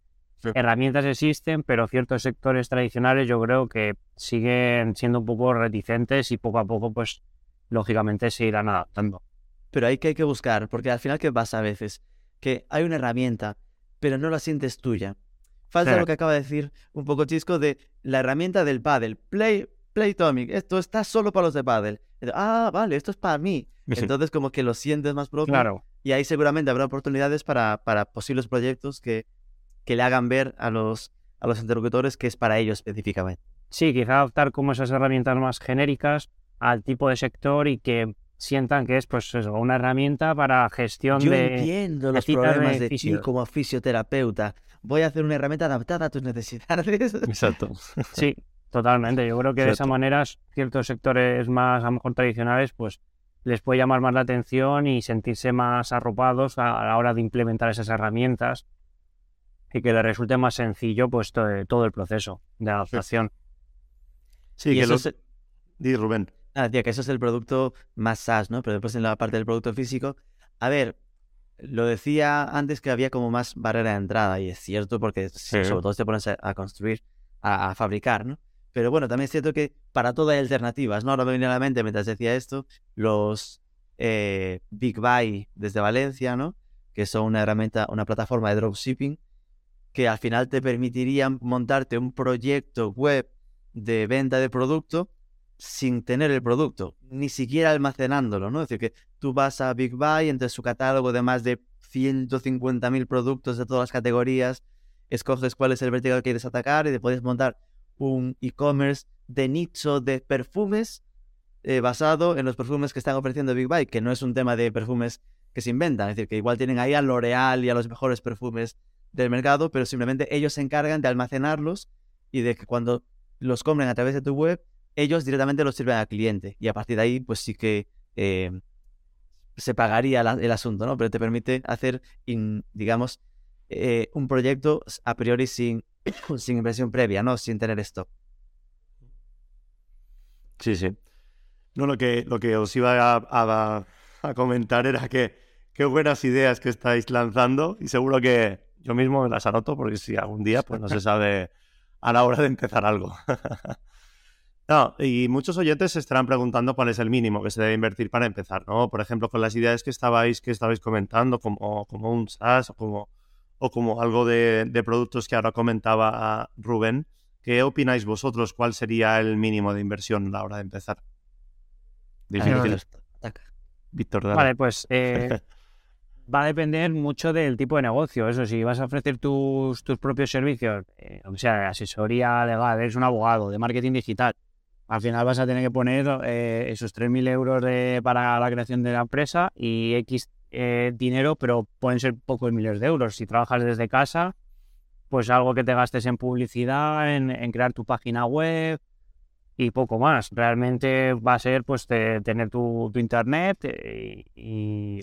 Herramientas existen, pero ciertos sectores tradicionales yo creo que siguen siendo un poco reticentes y poco a poco, pues, lógicamente se irán adaptando. Pero hay que hay que buscar, porque al final, ¿qué pasa a veces? Que hay una herramienta, pero no la sientes tuya. Falta lo que acaba de decir un poco Chisco de la herramienta del paddle. Play, Playtomic, esto está solo para los de paddle. Ah, vale, esto es para mí. Entonces como que lo sientes más propio. Claro. Y ahí seguramente habrá oportunidades para, para posibles proyectos que, que le hagan ver a los, a los interlocutores que es para ellos específicamente. Sí, quizá adaptar como esas herramientas más genéricas al tipo de sector y que sientan que es pues una herramienta para gestión Yo de entiendo los problemas de, ti como fisioterapeuta. Voy a hacer una herramienta adaptada a tus necesidades. Exacto. Sí, totalmente. Yo creo que de esa manera ciertos sectores más a lo mejor tradicionales pues les puede llamar más la atención y sentirse más arropados a la hora de implementar esas herramientas y que le resulte más sencillo pues todo, el proceso de adaptación. Sí, que eso es... Di, Rubén. Ah, que eso es el producto más SaaS, ¿no? Pero después en la parte del producto físico, a ver, lo decía antes que había como más barrera de entrada y es cierto porque sobre todo te pones a, construir, a, fabricar, ¿no? Pero bueno, también es cierto que para todo hay alternativas, ¿no? Ahora me viene a la mente mientras decía esto, los eh, Big Buy desde Valencia, ¿no? Que son una herramienta, una plataforma de dropshipping que al final te permitirían montarte un proyecto web de venta de producto sin tener el producto, ni siquiera almacenándolo, ¿no? Es decir, que tú vas a Big Buy, entre su catálogo de más de 150.000 productos de todas las categorías, escoges cuál es el vertical que quieres atacar y te puedes montar un e-commerce de nicho de perfumes eh, basado en los perfumes que están ofreciendo Big Buy, que no es un tema de perfumes que se inventan, es decir, que igual tienen ahí a L'Oreal y a los mejores perfumes del mercado, pero simplemente ellos se encargan de almacenarlos y de que cuando los compren a través de tu web, ellos directamente los sirven al cliente. Y a partir de ahí, pues sí que eh, se pagaría el asunto, ¿no? Pero te permite hacer, digamos, eh, un proyecto a priori sin, sin inversión previa, ¿no? Sin tener esto. Sí, sí. No, lo que, lo que os iba a, a- a comentar era que qué buenas ideas que estáis lanzando y seguro que yo mismo me las anoto porque si algún día pues no se sabe a la hora de empezar algo. No, y muchos oyentes se estarán preguntando cuál es el mínimo que se debe invertir para empezar, ¿no? Por ejemplo, con las ideas que estabais, que estabais comentando, como, como un SaaS o como, o como algo de, de productos que ahora comentaba Rubén, ¿qué opináis vosotros? ¿Cuál sería el mínimo de inversión a la hora de empezar? Difícil. Víctor, dale. Vale, pues eh, va a depender mucho del tipo de negocio. Eso, si vas a ofrecer tus, tus propios servicios, eh, o sea, asesoría legal, eres un abogado de marketing digital, al final vas a tener que poner eh, esos 3.000 euros de- para la creación de la empresa y X eh, dinero, pero pueden ser pocos miles de euros. Si trabajas desde casa, pues algo que te gastes en publicidad, en, crear tu página web y poco más. Realmente va a ser pues te- tener tu, internet eh, y,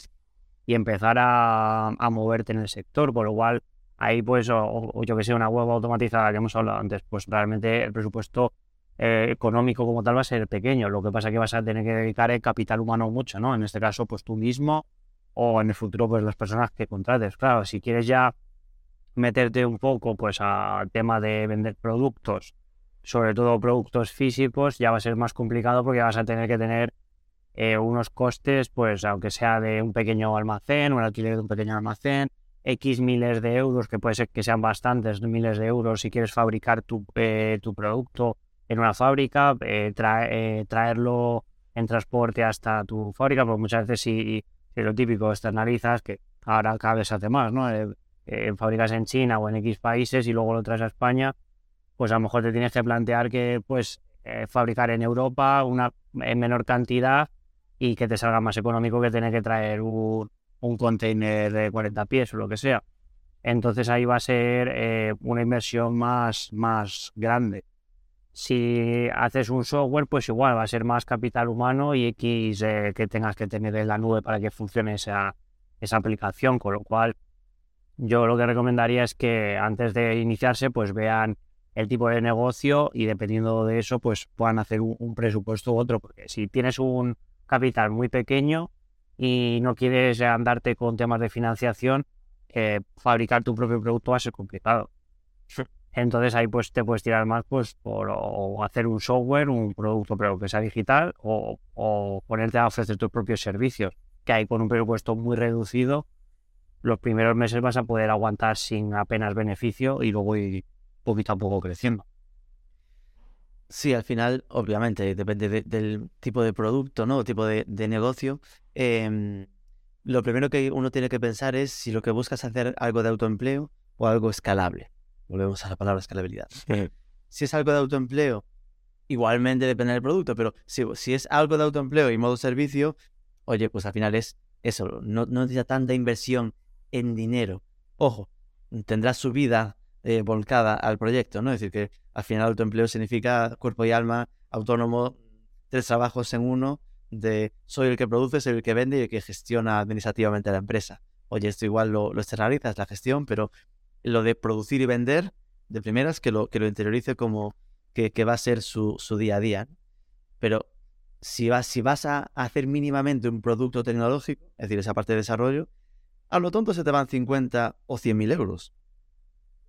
empezar a, moverte en el sector, con lo cual ahí pues o, o yo que sé, una web automatizada que hemos hablado antes, pues realmente el presupuesto eh, económico como tal va a ser pequeño. Lo que pasa es que vas a tener que dedicar el capital humano mucho, ¿no? En este caso, pues tú mismo o en el futuro, pues las personas que contrates. Claro, si quieres ya meterte un poco pues al tema de vender productos, sobre todo productos físicos, ya va a ser más complicado porque vas a tener que tener eh, unos costes, pues aunque sea de un pequeño almacén, un alquiler de un pequeño almacén, X miles de euros, que puede ser que sean bastantes miles de euros si quieres fabricar tu, eh, tu producto en una fábrica, eh, eh, traerlo en transporte hasta tu fábrica, porque muchas veces si, si lo típico externalizas, que ahora cada vez se hace más, ¿no? Eh, fabricas en China o en X países y luego lo traes a España, pues a lo mejor te tienes que plantear que pues fabricar en Europa una en menor cantidad y que te salga más económico que tener que traer un, un container de 40 pies o lo que sea. Entonces ahí va a ser una inversión más, más grande. Si haces un software, pues igual va a ser más capital humano y X eh, que tengas que tener en la nube para que funcione esa, esa aplicación, con lo cual yo lo que recomendaría es que antes de iniciarse, pues vean el tipo de negocio y dependiendo de eso, pues puedan hacer un, presupuesto u otro, porque si tienes un capital muy pequeño y no quieres andarte con temas de financiación, eh, fabricar tu propio producto va a ser complicado. Entonces ahí pues te puedes tirar más pues por hacer un software, un producto pero que sea digital o, ponerte a ofrecer tus propios servicios, que ahí con un presupuesto muy reducido los primeros meses vas a poder aguantar sin apenas beneficio y luego ir poquito a poco creciendo. Sí, al final, obviamente, depende de- del tipo de producto, ¿no? O tipo de, de negocio. Em, lo primero que uno tiene que pensar es si lo que buscas es hacer algo de autoempleo o algo escalable. Volvemos a la palabra escalabilidad. Si es algo de autoempleo, igualmente depende del producto, pero si, si es algo de autoempleo y modo servicio, oye, pues al final es eso, no, no necesita tanta inversión en dinero. Ojo, tendrás su vida eh, volcada al proyecto, ¿no? Es decir, que al final autoempleo significa cuerpo y alma, autónomo, tres trabajos en uno, de soy el que produce, soy el que vende y el que gestiona administrativamente la empresa. Oye, esto igual lo, lo externalizas, la gestión, pero lo de producir y vender, de primeras, que lo, que lo interiorice como que, que va a ser su, su día a día. Pero si vas, si vas a hacer mínimamente un producto tecnológico, es decir, esa parte de desarrollo, a lo tonto se te van 50 o 100 mil euros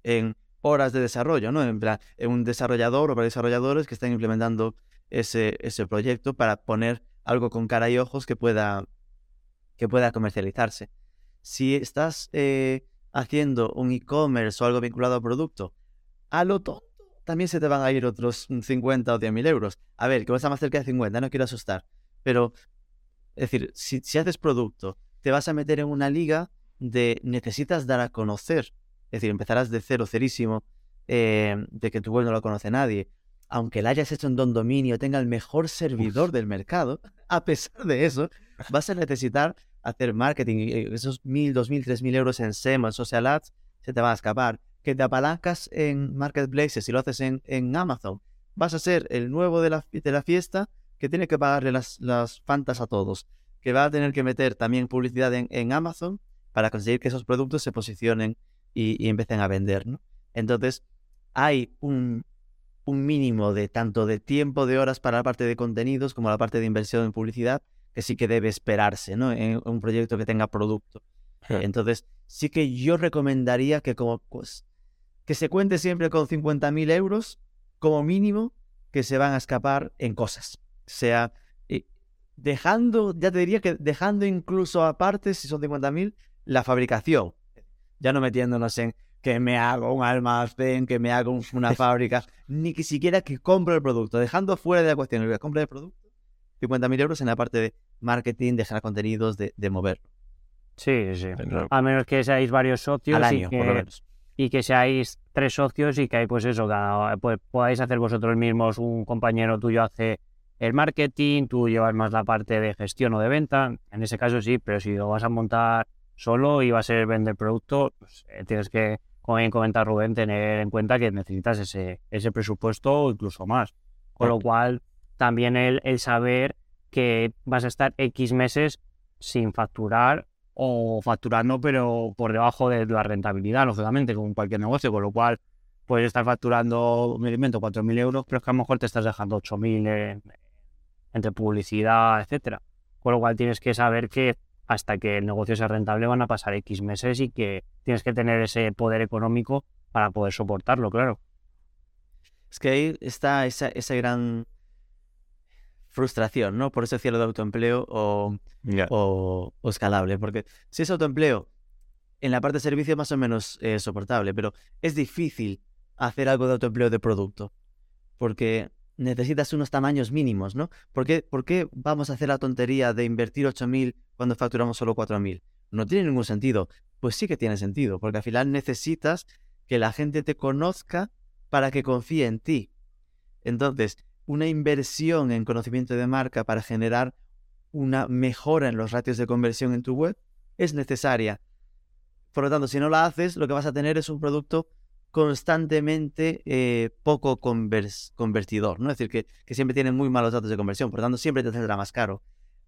en horas de desarrollo, ¿no? En plan, en un desarrollador o para desarrolladores que están implementando ese, ese proyecto para poner algo con cara y ojos que pueda, que pueda comercializarse. Si estás eh, haciendo un e-commerce o algo vinculado al producto, a lo tonto también se te van a ir otros 50 o 100 mil euros. A ver, que vas a más cerca de 50, no quiero asustar. Pero, es decir, si, si haces producto, te vas a meter en una liga de necesitas dar a conocer. Es decir, empezarás de cero, cerísimo, eh, de que tu web no lo conoce nadie. Aunque la hayas hecho en Don Dominio, tenga el mejor servidor del mercado, a pesar de eso, vas a necesitar hacer marketing. y Esos mil, dos mil, tres mil euros en SEM en social ads se te van a escapar. Que te apalancas en marketplaces y lo haces en, en Amazon. Vas a ser el nuevo de la, de la fiesta que tiene que pagarle las, las fantas a todos. que va a tener que meter también publicidad en, en Amazon para conseguir que esos productos se posicionen y, y empiecen a vender, ¿no? Entonces, hay un, un mínimo de tanto de tiempo, de horas para la parte de contenidos como la parte de inversión en publicidad, que sí que debe esperarse, ¿no? En un proyecto que tenga producto. Entonces, sí que yo recomendaría que como pues, que se cuente siempre con 50.000 euros como mínimo que se van a escapar en cosas. O sea, eh, dejando, ya te diría que dejando incluso aparte, si son 50.000, la fabricación. Ya no metiéndonos en que me hago un almacén, que me hago una fábrica, ni que siquiera que compre el producto, dejando fuera de la cuestión que compre el producto, 50.000 euros en la parte de marketing, de generar contenidos, de, de mover. Sí, sí. A menos que seáis varios socios Al año, y, por lo que, menos. y que seáis tres socios y que hay, pues eso, cada- pues podáis hacer vosotros mismos, un compañero tuyo hace el marketing, tú llevas más la parte de gestión o de venta, en ese caso sí, pero si lo vas a montar solo y va a ser vender producto, pues, eh, tienes que, como bien comenta Rubén, tener en cuenta que necesitas ese, ese presupuesto o incluso más. Con lo cual, también el, saber que vas a estar X meses sin facturar o facturando, pero por debajo de la rentabilidad, lógicamente, como cualquier negocio, con lo cual puedes estar facturando, me invento, 4.000 euros, pero es que a lo mejor te estás dejando 8.000 en- entre publicidad, etcétera. Con lo cual tienes que saber que hasta que el negocio sea rentable van a pasar X meses y que tienes que tener ese poder económico para poder soportarlo, claro. Es que ahí está esa, esa gran frustración, ¿no? Por eso decía lo de autoempleo o, Ya. o, o escalable. Porque si es autoempleo, en la parte de servicio es más o menos eh, soportable, pero es difícil hacer algo de autoempleo de producto. Porque necesitas unos tamaños mínimos, ¿no? ¿Por qué, por qué vamos a hacer la tontería de invertir 8.000 cuando facturamos solo 4.000? No tiene ningún sentido. Pues sí que tiene sentido, porque al final necesitas que la gente te conozca para que confíe en ti. Entonces, una inversión en conocimiento de marca para generar una mejora en los ratios de conversión en tu web es necesaria. Por lo tanto, si no la haces, lo que vas a tener es un producto constantemente eh, poco convers- convertidor, ¿no? Es decir, que, que siempre tiene muy malos datos de conversión, por lo tanto, siempre te saldrá más caro.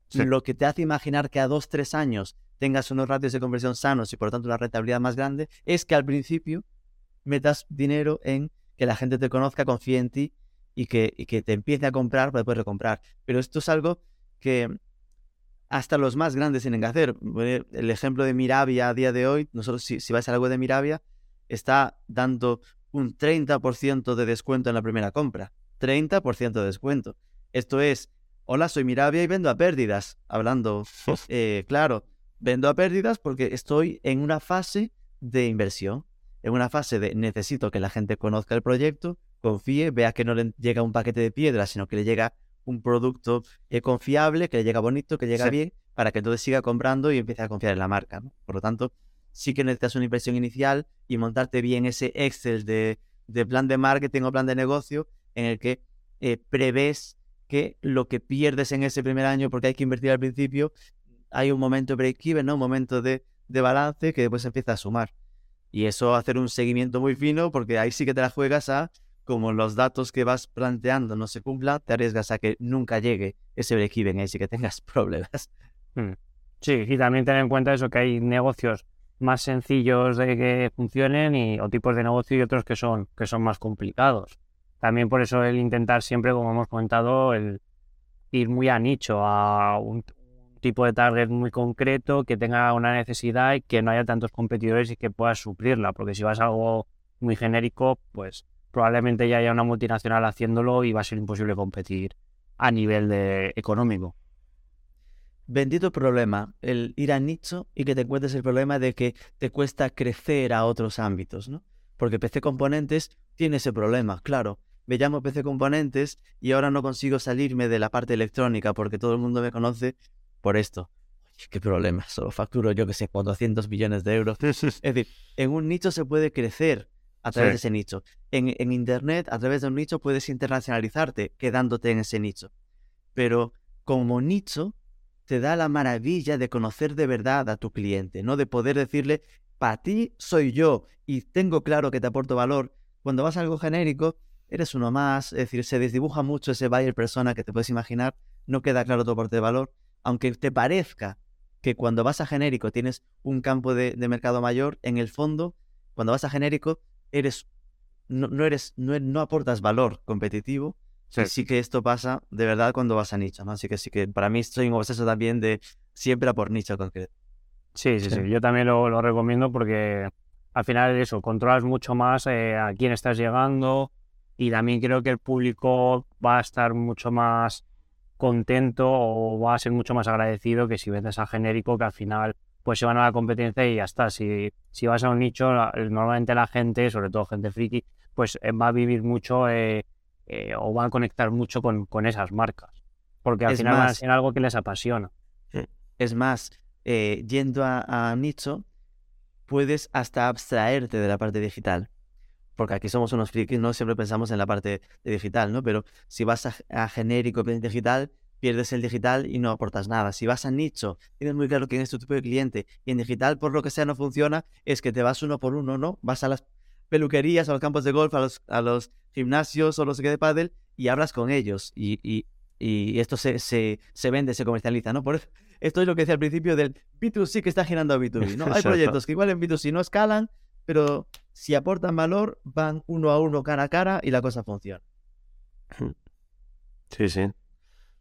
Sí. Lo que te hace imaginar que a dos, tres años tengas unos ratios de conversión sanos y por lo tanto una rentabilidad más grande, es que al principio metas dinero en que la gente te conozca, confíe en ti y que, y que te empiece a comprar para poder recomprar. Pero esto es algo que hasta los más grandes tienen que hacer. El ejemplo de Mirabia a día de hoy, nosotros si, si vais a la web de Mirabia, está dando un 30% de descuento en la primera compra. 30% de descuento. Esto es, hola, soy Mirabia y vendo a pérdidas. Hablando, eh, claro, vendo a pérdidas porque estoy en una fase de inversión, en una fase de necesito que la gente conozca el proyecto, confíe, vea que no le llega un paquete de piedras, sino que le llega un producto eh, confiable, que le llega bonito, que llega Sí. bien, para que entonces siga comprando y empiece a confiar en la marca. ¿no? Por lo tanto, sí que necesitas una inversión inicial y montarte bien ese Excel de, de plan de marketing o plan de negocio en el que eh, prevés que lo que pierdes en ese primer año, porque hay que invertir al principio, hay un momento break-even, ¿no? un momento de, de balance que después empieza a sumar. Y eso hacer un seguimiento muy fino, porque ahí sí que te la juegas a, como los datos que vas planteando no se cumplan, te arriesgas a que nunca llegue ese break-even, ahí sí que tengas problemas. Sí, y también tener en cuenta eso, que hay negocios más sencillos de que funcionen y, o tipos de negocio y otros que son, que son más complicados. También por eso el intentar siempre, como hemos comentado, el ir muy a nicho, a un tipo de target muy concreto que tenga una necesidad y que no haya tantos competidores y que puedas suplirla, porque si vas a algo muy genérico, pues probablemente ya haya una multinacional haciéndolo y va a ser imposible competir a nivel de económico. Bendito problema, el ir a nicho y que te encuentres el problema de que te cuesta crecer a otros ámbitos, ¿no? Porque PC Componentes tiene ese problema, claro. Me llamo PC Componentes y ahora no consigo salirme de la parte electrónica porque todo el mundo me conoce por esto. Oye, qué problema, solo facturo yo que sé, 400 millones de euros. Es decir, en un nicho se puede crecer a través Sí. de ese nicho. En, en Internet, a través de un nicho, puedes internacionalizarte quedándote en ese nicho. Pero como nicho, te da la maravilla de conocer de verdad a tu cliente, ¿no? De poder decirle, para ti soy yo y tengo claro que te aporto valor. Cuando vas a algo genérico, eres uno más, es decir, se desdibuja mucho ese buyer persona que te puedes imaginar, no queda claro tu aporte de valor. aunque te parezca que cuando vas a genérico tienes un campo de, de mercado mayor, en el fondo, cuando vas a genérico, eres no, no eres, no, e, no, aportas valor competitivo. Sí. Sí que esto pasa de verdad cuando vas a nicho, ¿no? Así que sí que para mí soy un obseso también de siempre a por nicho concreto. Sí, sí, sí, sí. Yo también lo, lo, recomiendo porque al final eso, controlas mucho más eh, a quién estás llegando y también creo que el público va a estar mucho más contento o va a ser mucho más agradecido que si vendes a genérico que al final pues se van a la competencia y ya está. Si, si vas a un nicho, normalmente la gente, sobre todo gente friki, pues eh, va a vivir mucho eh, eh, o va a conectar mucho con, con esas marcas. Porque al Es final van a ser algo que les apasiona. Es más, eh, yendo a, a nicho, puedes hasta abstraerte de la parte digital. Porque aquí somos unos frikis, no siempre pensamos en la parte de digital, ¿no? Pero si vas a, a genérico digital, pierdes el digital y no aportas nada. Si vas a nicho, tienes muy claro quién es tu tipo de cliente y en digital, por lo que sea, no funciona, es que te vas uno por uno, ¿no? Vas a las peluquerías, a los campos de golf, a los, a los gimnasios o los que de pádel y hablas con ellos y, y- y esto se, se, se vende, se comercializa, ¿no? Por eso, esto es lo que decía al principio del B2C que está girando a B2B, ¿no? Hay proyectos que igual en B2C no escalan, pero si aportan valor, van uno a uno, cara a cara y la cosa funciona. Sí, sí.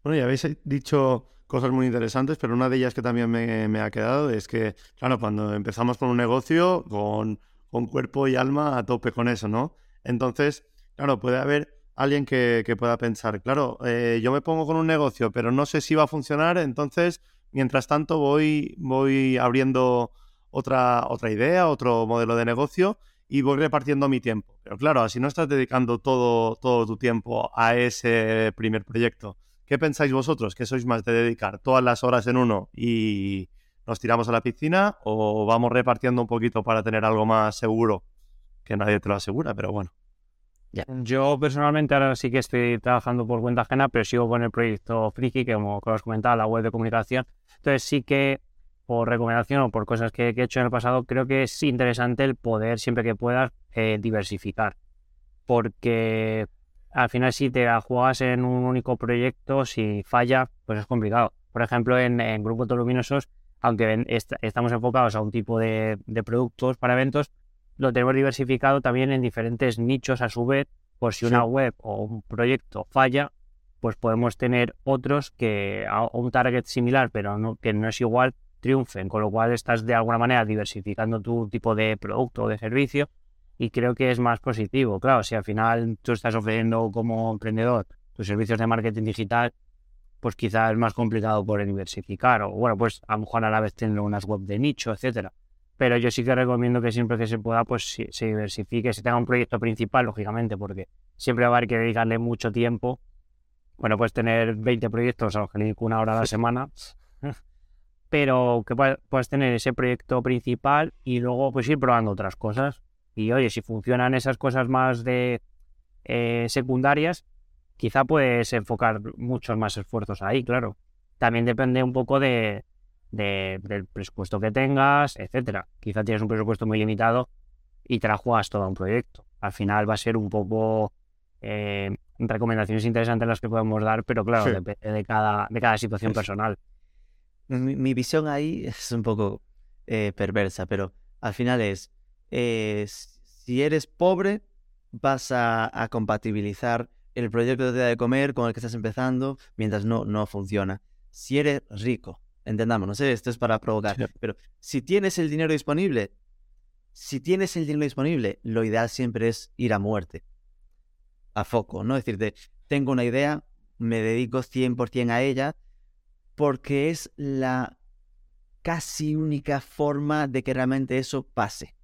Bueno, ya habéis dicho cosas muy interesantes, pero una de ellas que también me, ha quedado es que, claro, cuando empezamos con un negocio, con, cuerpo y alma a tope con eso, ¿no? Entonces, claro, puede haber alguien que, que pueda pensar, claro, eh, yo me pongo con un negocio, pero no sé si va a funcionar, entonces, mientras tanto, voy, voy abriendo otra, otra idea, otro modelo de negocio y voy repartiendo mi tiempo. Pero claro, así no estás dedicando todo, todo tu tiempo a ese primer proyecto. ¿Qué pensáis vosotros? ¿Que sois más de dedicar todas las horas en uno y nos tiramos a la piscina o vamos repartiendo un poquito para tener algo más seguro? Que nadie te lo asegura, pero bueno. Yo personalmente ahora sí que estoy trabajando por cuenta ajena, pero sigo con el proyecto Friki, que como os comentaba, la web de comunicación. Entonces sí que por recomendación o por cosas que, que he hecho en el pasado, creo que es interesante el poder, siempre que puedas, eh, diversificar. Porque al final si te la juegas en un único proyecto, si falla, pues es complicado. Por ejemplo, en, en Grupos Luminosos, aunque est- estamos enfocados a un tipo de, de productos para eventos, lo tenemos diversificado también en diferentes nichos a su vez, por si una web o un proyecto falla, pues podemos tener otros que a un target similar, pero no, que no es igual, triunfen, con lo cual estás de alguna manera diversificando tu tipo de producto o de servicio y creo que es más positivo. Claro, si al final tú estás ofreciendo como emprendedor tus servicios de marketing digital, pues quizás es más complicado por diversificar o bueno, pues a lo mejor a la vez tener unas web de nicho, etcétera. Pero yo sí que recomiendo que siempre que se pueda, pues si- se diversifique, se tenga un proyecto principal, lógicamente, porque siempre va a haber que dedicarle mucho tiempo. Bueno, puedes tener 20 proyectos a los que una hora a la semana, pero que puedas tener ese proyecto principal y luego pues ir probando otras cosas. Y oye, si funcionan esas cosas más de eh, secundarias, quizá puedes enfocar muchos más esfuerzos ahí, claro. También depende un poco de, de- del presupuesto que tengas, etcétera. Quizá tienes un presupuesto muy limitado y te la juegas todo a un proyecto. Al final va a ser un poco eh, recomendaciones interesantes las que podemos dar, pero claro, Sí. depende de cada, de cada situación personal. Mi, mi visión ahí es un poco eh, perversa, pero al final es, eh, si eres pobre, vas a, a compatibilizar el proyecto que te da de comer con el que estás empezando mientras no, no funciona. Si eres rico, entendámonos, ¿eh? esto es para provocar, Sí. pero si tienes el dinero disponible, si tienes el dinero disponible, lo ideal siempre es ir a muerte, a foco, ¿no? Es decir, de, tengo una idea, me dedico 100% a ella, porque es la casi única forma de que realmente eso pase.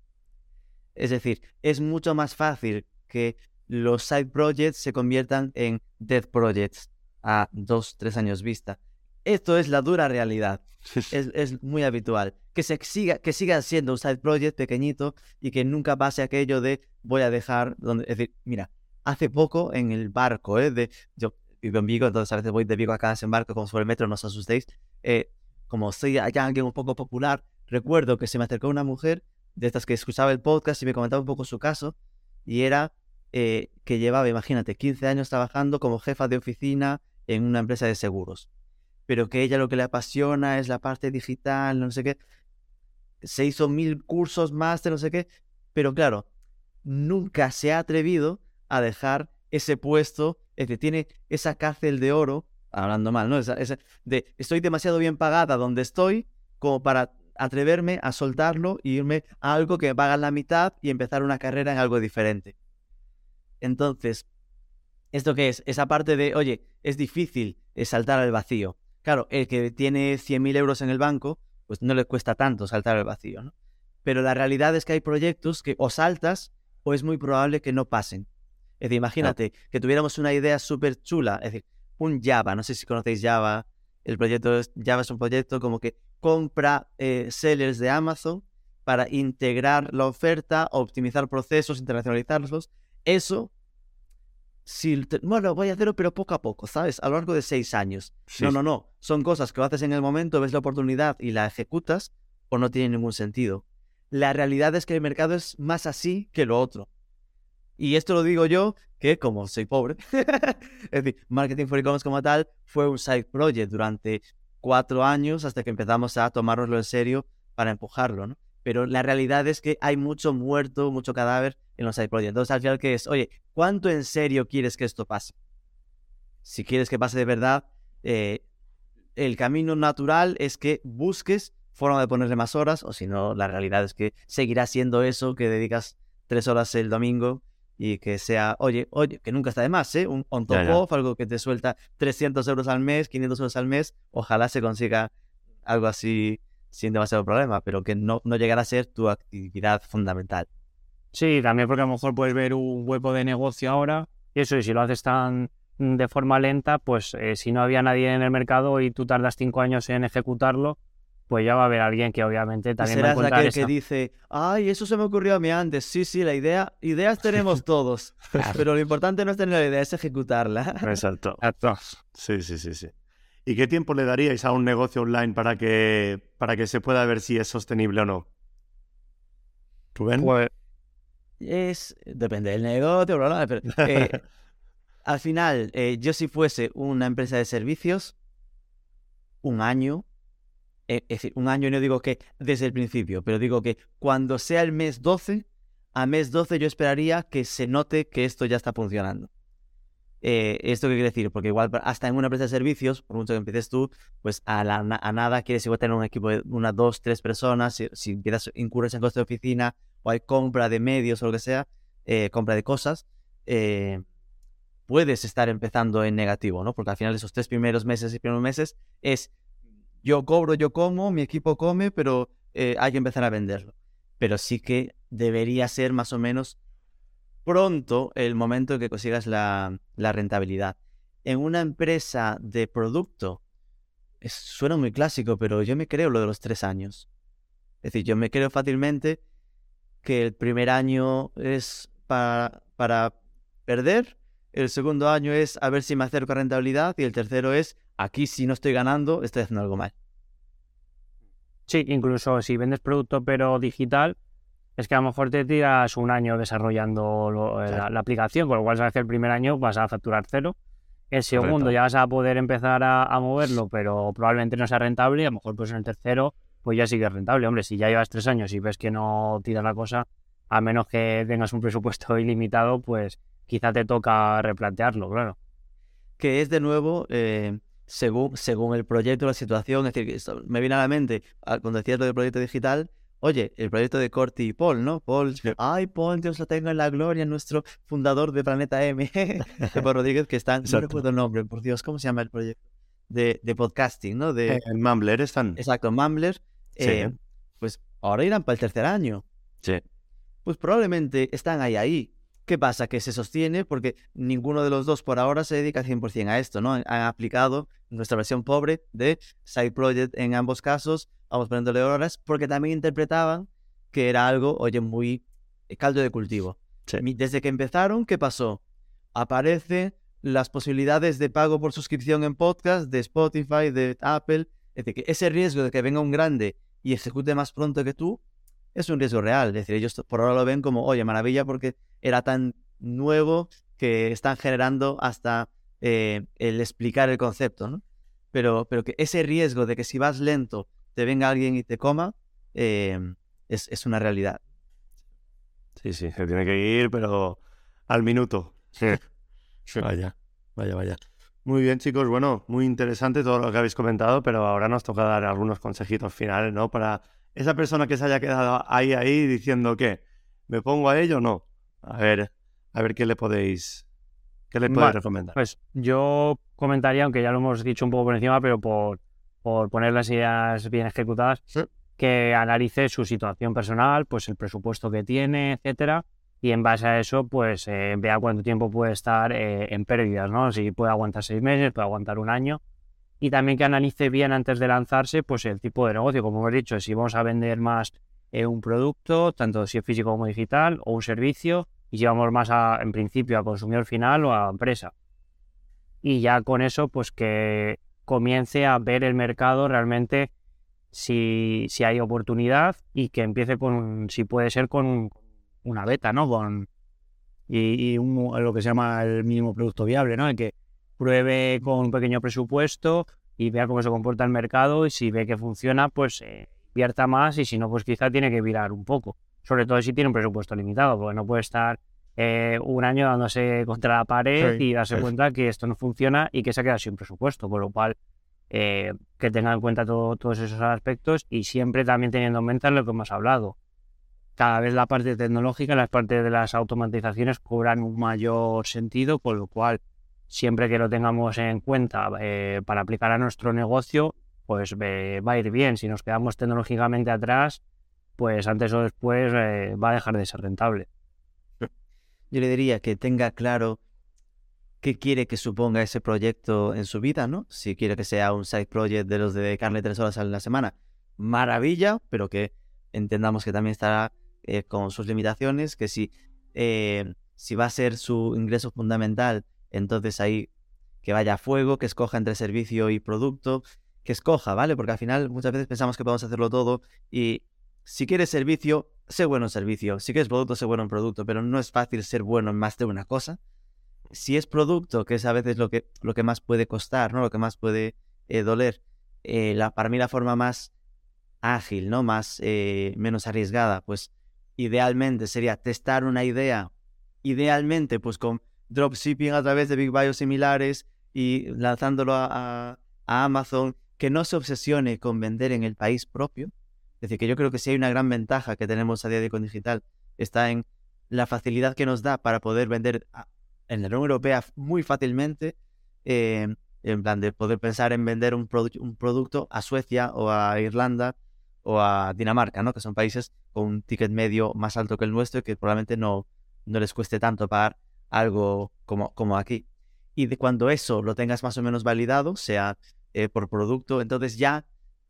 Es decir, es mucho más fácil que los side projects se conviertan en dead projects a dos, tres años vista. Esto es la dura realidad. Es, es muy habitual. Que, se siga, que siga siendo un side project pequeñito y que nunca pase aquello de voy a dejar donde. Es decir, mira, hace poco en el barco, ¿eh? De, yo vivo en Vigo, entonces a veces voy de Vigo a casa en barco como sobre el metro, no os asustéis. Eh, como soy allá alguien un poco popular, recuerdo que se me acercó una mujer de estas que escuchaba el podcast y me comentaba un poco su caso, y era eh, que llevaba, imagínate, 15 años trabajando como jefa de oficina en una empresa de seguros. pero que ella lo que le apasiona es la parte digital, no sé qué. Se hizo mil cursos más de no sé qué, pero claro, nunca se ha atrevido a dejar ese puesto, es que tiene esa cárcel de oro, hablando mal, ¿no? Esa, de estoy demasiado bien pagada donde estoy como para atreverme a soltarlo y irme a algo que me paga la mitad y empezar una carrera en algo diferente. Entonces, ¿esto qué es? Esa parte de, oye, es difícil saltar al vacío. Claro, el que tiene 100.000 euros en el banco, pues no le cuesta tanto saltar al vacío, ¿no? Pero la realidad es que hay proyectos que o saltas o es muy probable que no pasen. Es decir, imagínate que tuviéramos una idea súper chula, es decir, un Java, no sé si conocéis Java, el proyecto Java es un proyecto como que compra eh, sellers de Amazon para integrar la oferta, optimizar procesos, internacionalizarlos. Eso, si, bueno, voy a hacerlo, pero poco a poco, ¿sabes? A lo largo de seis años. No, no, no. Son cosas que haces en el momento, ves la oportunidad y la ejecutas, o no tiene ningún sentido. La realidad es que el mercado es más así que lo otro. Y esto lo digo yo, que como soy pobre, es decir, Marketing for E-Commerce como tal fue un side project durante cuatro años hasta que empezamos a tomárnoslo en serio para empujarlo, ¿no? Pero la realidad es que hay mucho muerto, mucho cadáver en los side. Entonces, al final, ¿qué es? Oye, ¿cuánto en serio quieres que esto pase? Si quieres que pase de verdad, eh, el camino natural es que busques forma de ponerle más horas, o si no, la realidad es que seguirá siendo eso que dedicas tres horas el domingo y que sea, oye, oye, que nunca está de más, ¿eh? Un on top off, algo que te suelta 300 euros al mes, 500 euros al mes, ojalá se consiga algo así sin demasiado problema, pero que no, no llegará a ser tu actividad fundamental. Sí, también porque a lo mejor puedes ver un huevo de negocio ahora y eso, y si lo haces tan de forma lenta, pues eh, si no había nadie en el mercado y tú tardas cinco años en ejecutarlo, pues ya va a haber alguien que obviamente también va a encontrar aquel que dice, ay, eso se me ocurrió a mí antes. Sí, sí, la idea, ideas tenemos todos, pero lo importante no es tener la idea, es ejecutarla. Exacto. Sí, sí, sí, sí. ¿Y qué tiempo le daríais a un negocio online para que, para que se pueda ver si es sostenible o no? ¿Rubén? Pues es, depende del negocio, bla, pero, eh, al final, eh, yo si fuese una empresa de servicios, un año, es decir, un año no digo que desde el principio, pero digo que cuando sea el mes 12, a mes 12 yo esperaría que se note que esto ya está funcionando. Eh, ¿Esto qué quiere decir? Porque igual hasta en una empresa de servicios, por mucho que empieces tú, pues a, la, a nada quieres igual tener un equipo de una, dos, tres personas, si, si empiezas, incurres en coste de oficina o hay compra de medios o lo que sea, eh, compra de cosas, puedes estar empezando en negativo, ¿no? Porque al final esos tres primeros meses y primeros meses es yo cobro, yo como, mi equipo come, pero eh, hay que empezar a venderlo. Pero sí que debería ser más o menos pronto el momento en que consigas la, rentabilidad. En una empresa de producto, suena muy clásico, pero yo me creo lo de los tres años. Es decir, yo me creo fácilmente que el primer año es para, para perder, el segundo año es a ver si me acerco a rentabilidad y el tercero es Aquí si no estoy ganando, estoy haciendo algo mal. Sí, incluso si vendes producto pero digital, es que a lo mejor te tiras un año desarrollando eh, la, aplicación, con lo cual sabes que el primer año vas a facturar cero. El segundo ya vas a poder empezar a, moverlo, pero probablemente no sea rentable. Y a lo mejor pues en el tercero pues ya sigue rentable. Hombre, si ya llevas tres años y ves que no tira la cosa, a menos que tengas un presupuesto ilimitado, pues quizá te toca replantearlo, claro. Que es de nuevo eh, según, según el proyecto, la situación. Es decir, me viene a la mente, cuando decías lo del proyecto digital, oye, el proyecto de Corti y Paul, ¿no? Paul, ay, Paul, Dios lo tenga en la gloria, nuestro fundador de Planeta M, de Paul Rodríguez, que están, no recuerdo el nombre, por Dios, ¿cómo se llama el proyecto? De, de podcasting, ¿no? De, eh, en Mumbler están. Exacto, Mumbler. Eh, pues ahora irán para el tercer año. Sí. Pues probablemente están ahí, ahí. ¿Qué pasa? Que se sostiene porque ninguno de los dos por ahora se dedica 100% a esto, ¿no? Han aplicado nuestra versión pobre de Side Project en ambos casos, vamos poniéndole horas, porque también interpretaban que era algo, oye, muy eh, caldo de cultivo. Desde que empezaron, ¿qué pasó? Aparecen las posibilidades de pago por suscripción en podcast de Spotify, de Apple. Es decir, que ese riesgo de que venga un grande y ejecute más pronto que tú es un riesgo real. Es decir, ellos por ahora lo ven como, oye, maravilla, porque era tan nuevo que están generando hasta eh, el explicar el concepto, ¿no? pero, pero que ese riesgo de que si vas lento te venga alguien y te coma, eh, es, es una realidad. Sí, sí, se tiene que ir, pero al minuto. Vaya, vaya, vaya. Muy bien, chicos. Bueno, muy interesante todo lo que habéis comentado, pero ahora nos toca dar algunos consejitos finales, ¿no? Para esa persona que se haya quedado ahí, ahí, diciendo que me pongo a ello o no. A ver, a ver qué le podéis, qué le podéis recomendar. Pues yo comentaría, aunque ya lo hemos dicho un poco por encima, pero por, por poner las ideas bien ejecutadas, Sí. que analice su situación personal, pues el presupuesto que tiene, etcétera, y en base a eso, pues eh, vea cuánto tiempo puede estar eh, en pérdidas, ¿no? Si puede aguantar seis meses, puede aguantar un año. Y también que analice bien antes de lanzarse, pues el tipo de negocio, como hemos dicho, si vamos a vender más eh, un producto, tanto si es físico como digital, o un servicio, y si vamos más a, en principio a consumidor final o a empresa. Y ya con eso, pues que comience a ver el mercado realmente si, si hay oportunidad y que empiece con, si puede ser con una beta, ¿no? Con, y, y un- lo que se llama el mínimo producto viable, ¿no? El que pruebe con un pequeño presupuesto y vea cómo se comporta el mercado y si ve que funciona, pues eh, invierta más y si no, pues quizá tiene que virar un poco. Sobre todo si tiene un presupuesto limitado, porque no puede estar eh, un año dándose contra la pared Sí, y darse sí. cuenta que esto no funciona y que se ha quedado sin presupuesto, con lo cual eh, que tenga en cuenta todo- todos esos aspectos y siempre también teniendo en mente lo que hemos hablado. Cada vez la parte tecnológica, las partes de las automatizaciones cobran un mayor sentido, con lo cual siempre que lo tengamos en cuenta eh, para aplicar a nuestro negocio, pues eh, va a ir bien. Si nos quedamos tecnológicamente atrás, pues antes o después eh, va a dejar de ser rentable. Yo le diría que tenga claro qué quiere que suponga ese proyecto en su vida, ¿no? Si quiere que sea un side project de los de dedicarle tres horas a la semana, maravilla, pero que entendamos que también estará eh, con sus limitaciones, que si, eh, si va a ser su ingreso fundamental, entonces ahí que vaya a fuego, que escoja entre servicio y producto, que escoja, ¿vale? Porque al final muchas veces pensamos que podemos hacerlo todo y si quieres servicio, sé bueno en servicio. Si quieres producto, sé bueno en producto, pero no es fácil ser bueno en más de una cosa. Si es producto, que es a veces lo que, lo que más puede costar, ¿no? Lo que más puede eh, doler, eh, la, para mí la forma más ágil, ¿no? Más, eh, menos arriesgada, pues idealmente sería testar una idea, idealmente pues con dropshipping a través de Big Bio similares y lanzándolo a Amazon, que no se obsesione con vender en el país propio. Es decir, que yo creo que si hay una gran ventaja que tenemos a día de hoy con digital, está en la facilidad que nos da para poder vender en la Unión Europea muy fácilmente, eh, en plan de poder pensar en vender un, un producto a Suecia o a Irlanda o a Dinamarca, ¿no? Que son países con un ticket medio más alto que el nuestro y que probablemente no, no les cueste tanto pagar algo como, como aquí. Y de cuando eso lo tengas más o menos validado, sea eh, por producto, entonces ya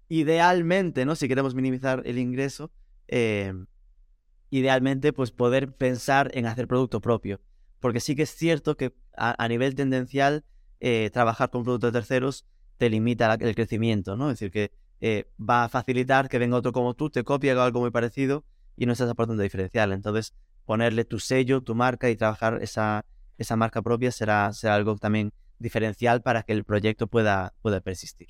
idealmente, ¿no? Si queremos minimizar el ingreso, eh, idealmente pues poder pensar en hacer producto propio. Porque sí que es cierto que a, nivel tendencial eh, trabajar con productos terceros te limita la- el crecimiento, ¿no? Es decir, que eh, va a facilitar que venga otro como tú, te copie, algo muy parecido y no estás aportando diferencial. Entonces, ponerle tu sello, tu marca y trabajar esa, esa marca propia será, será algo también diferencial para que el proyecto pueda, pueda persistir.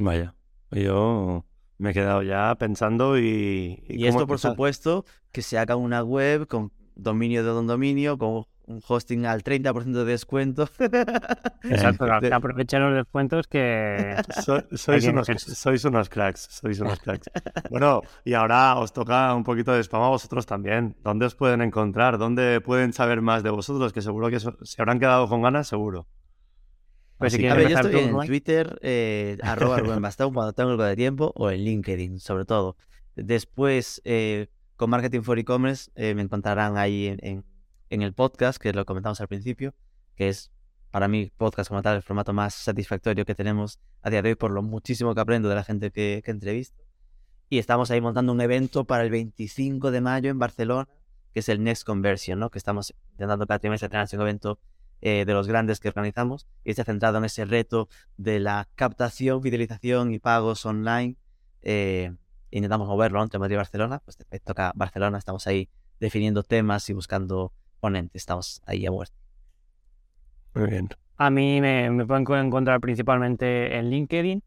Vaya, yo me he quedado ya pensando y... Y, esto, por supuesto, que se haga una web con dominio de don dominio, con un hosting al 30% de descuento. Exacto, De- que aprovechen los descuentos que So- sois, que unos, meterse. sois unos cracks, sois unos cracks. Bueno, y ahora os toca un poquito de spam a vosotros también. ¿Dónde os pueden encontrar? ¿Dónde pueden saber más de vosotros? Que seguro que so- se habrán quedado con ganas, seguro. Pues si A ver, yo estoy en. Twitter, eh, arroba Rubén Bastón, cuando tengo algo de tiempo, o en LinkedIn, sobre todo. Después, eh, con Marketing for E-Commerce, eh, me encontrarán ahí en, en- en el podcast, que lo comentamos al principio, que es para mí podcast como tal el formato más satisfactorio que tenemos a día de hoy por lo muchísimo que aprendo de la gente que, que entrevisto. Y estamos ahí montando un evento para el 25 de mayo en Barcelona, que es el Next Conversion, ¿no? Que estamos intentando cada trimestre tener un evento eh, de los grandes que organizamos y está centrado en ese reto de la captación, fidelización y pagos online. Eh, intentamos moverlo entre Madrid y Barcelona, pues te- toca Barcelona, estamos ahí definiendo temas y buscando ponentes, estamos ahí a muerte. Muy bien. A mí me, me pueden encontrar principalmente en LinkedIn.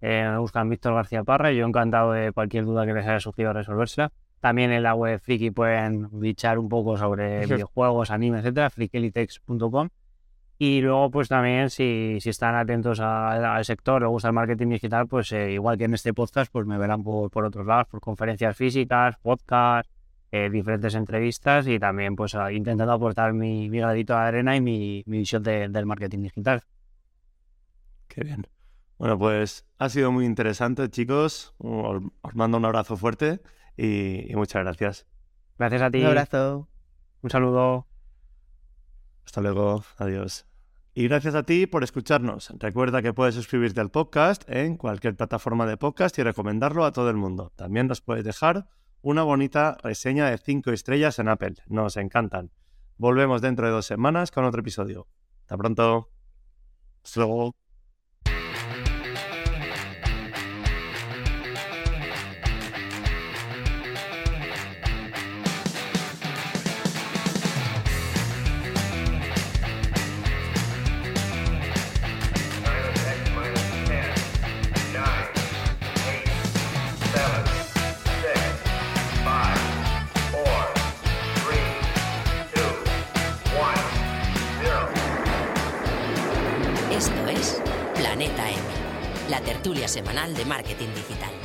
Eh, me buscan Víctor García Parra y yo encantado de cualquier duda que les haya surgido resolvérsela. También en la web Friki pueden bichar un poco sobre videojuegos, anime, etcétera, frikelitex.com. Y luego, pues también, si, si están atentos a- al sector, les gusta el marketing digital, pues eh, igual que en este podcast, pues me verán por, por otros lados, por conferencias físicas, podcasts, eh, diferentes entrevistas y también pues intentando aportar mi, mi granito de arena y mi, mi visión de- del marketing digital. Qué bien. Bueno, pues ha sido muy interesante, chicos. Os, os mando un abrazo fuerte y, y muchas gracias. Gracias a ti. Un abrazo. Un saludo. Hasta luego. Adiós. Y gracias a ti por escucharnos. Recuerda que puedes suscribirte al podcast en cualquier plataforma de podcast y recomendarlo a todo el mundo. También nos puedes dejar una bonita reseña de 5 estrellas en Apple. Nos encantan. Volvemos dentro de dos semanas con otro episodio. Hasta pronto. Hasta luego. Tertulia semanal de marketing digital.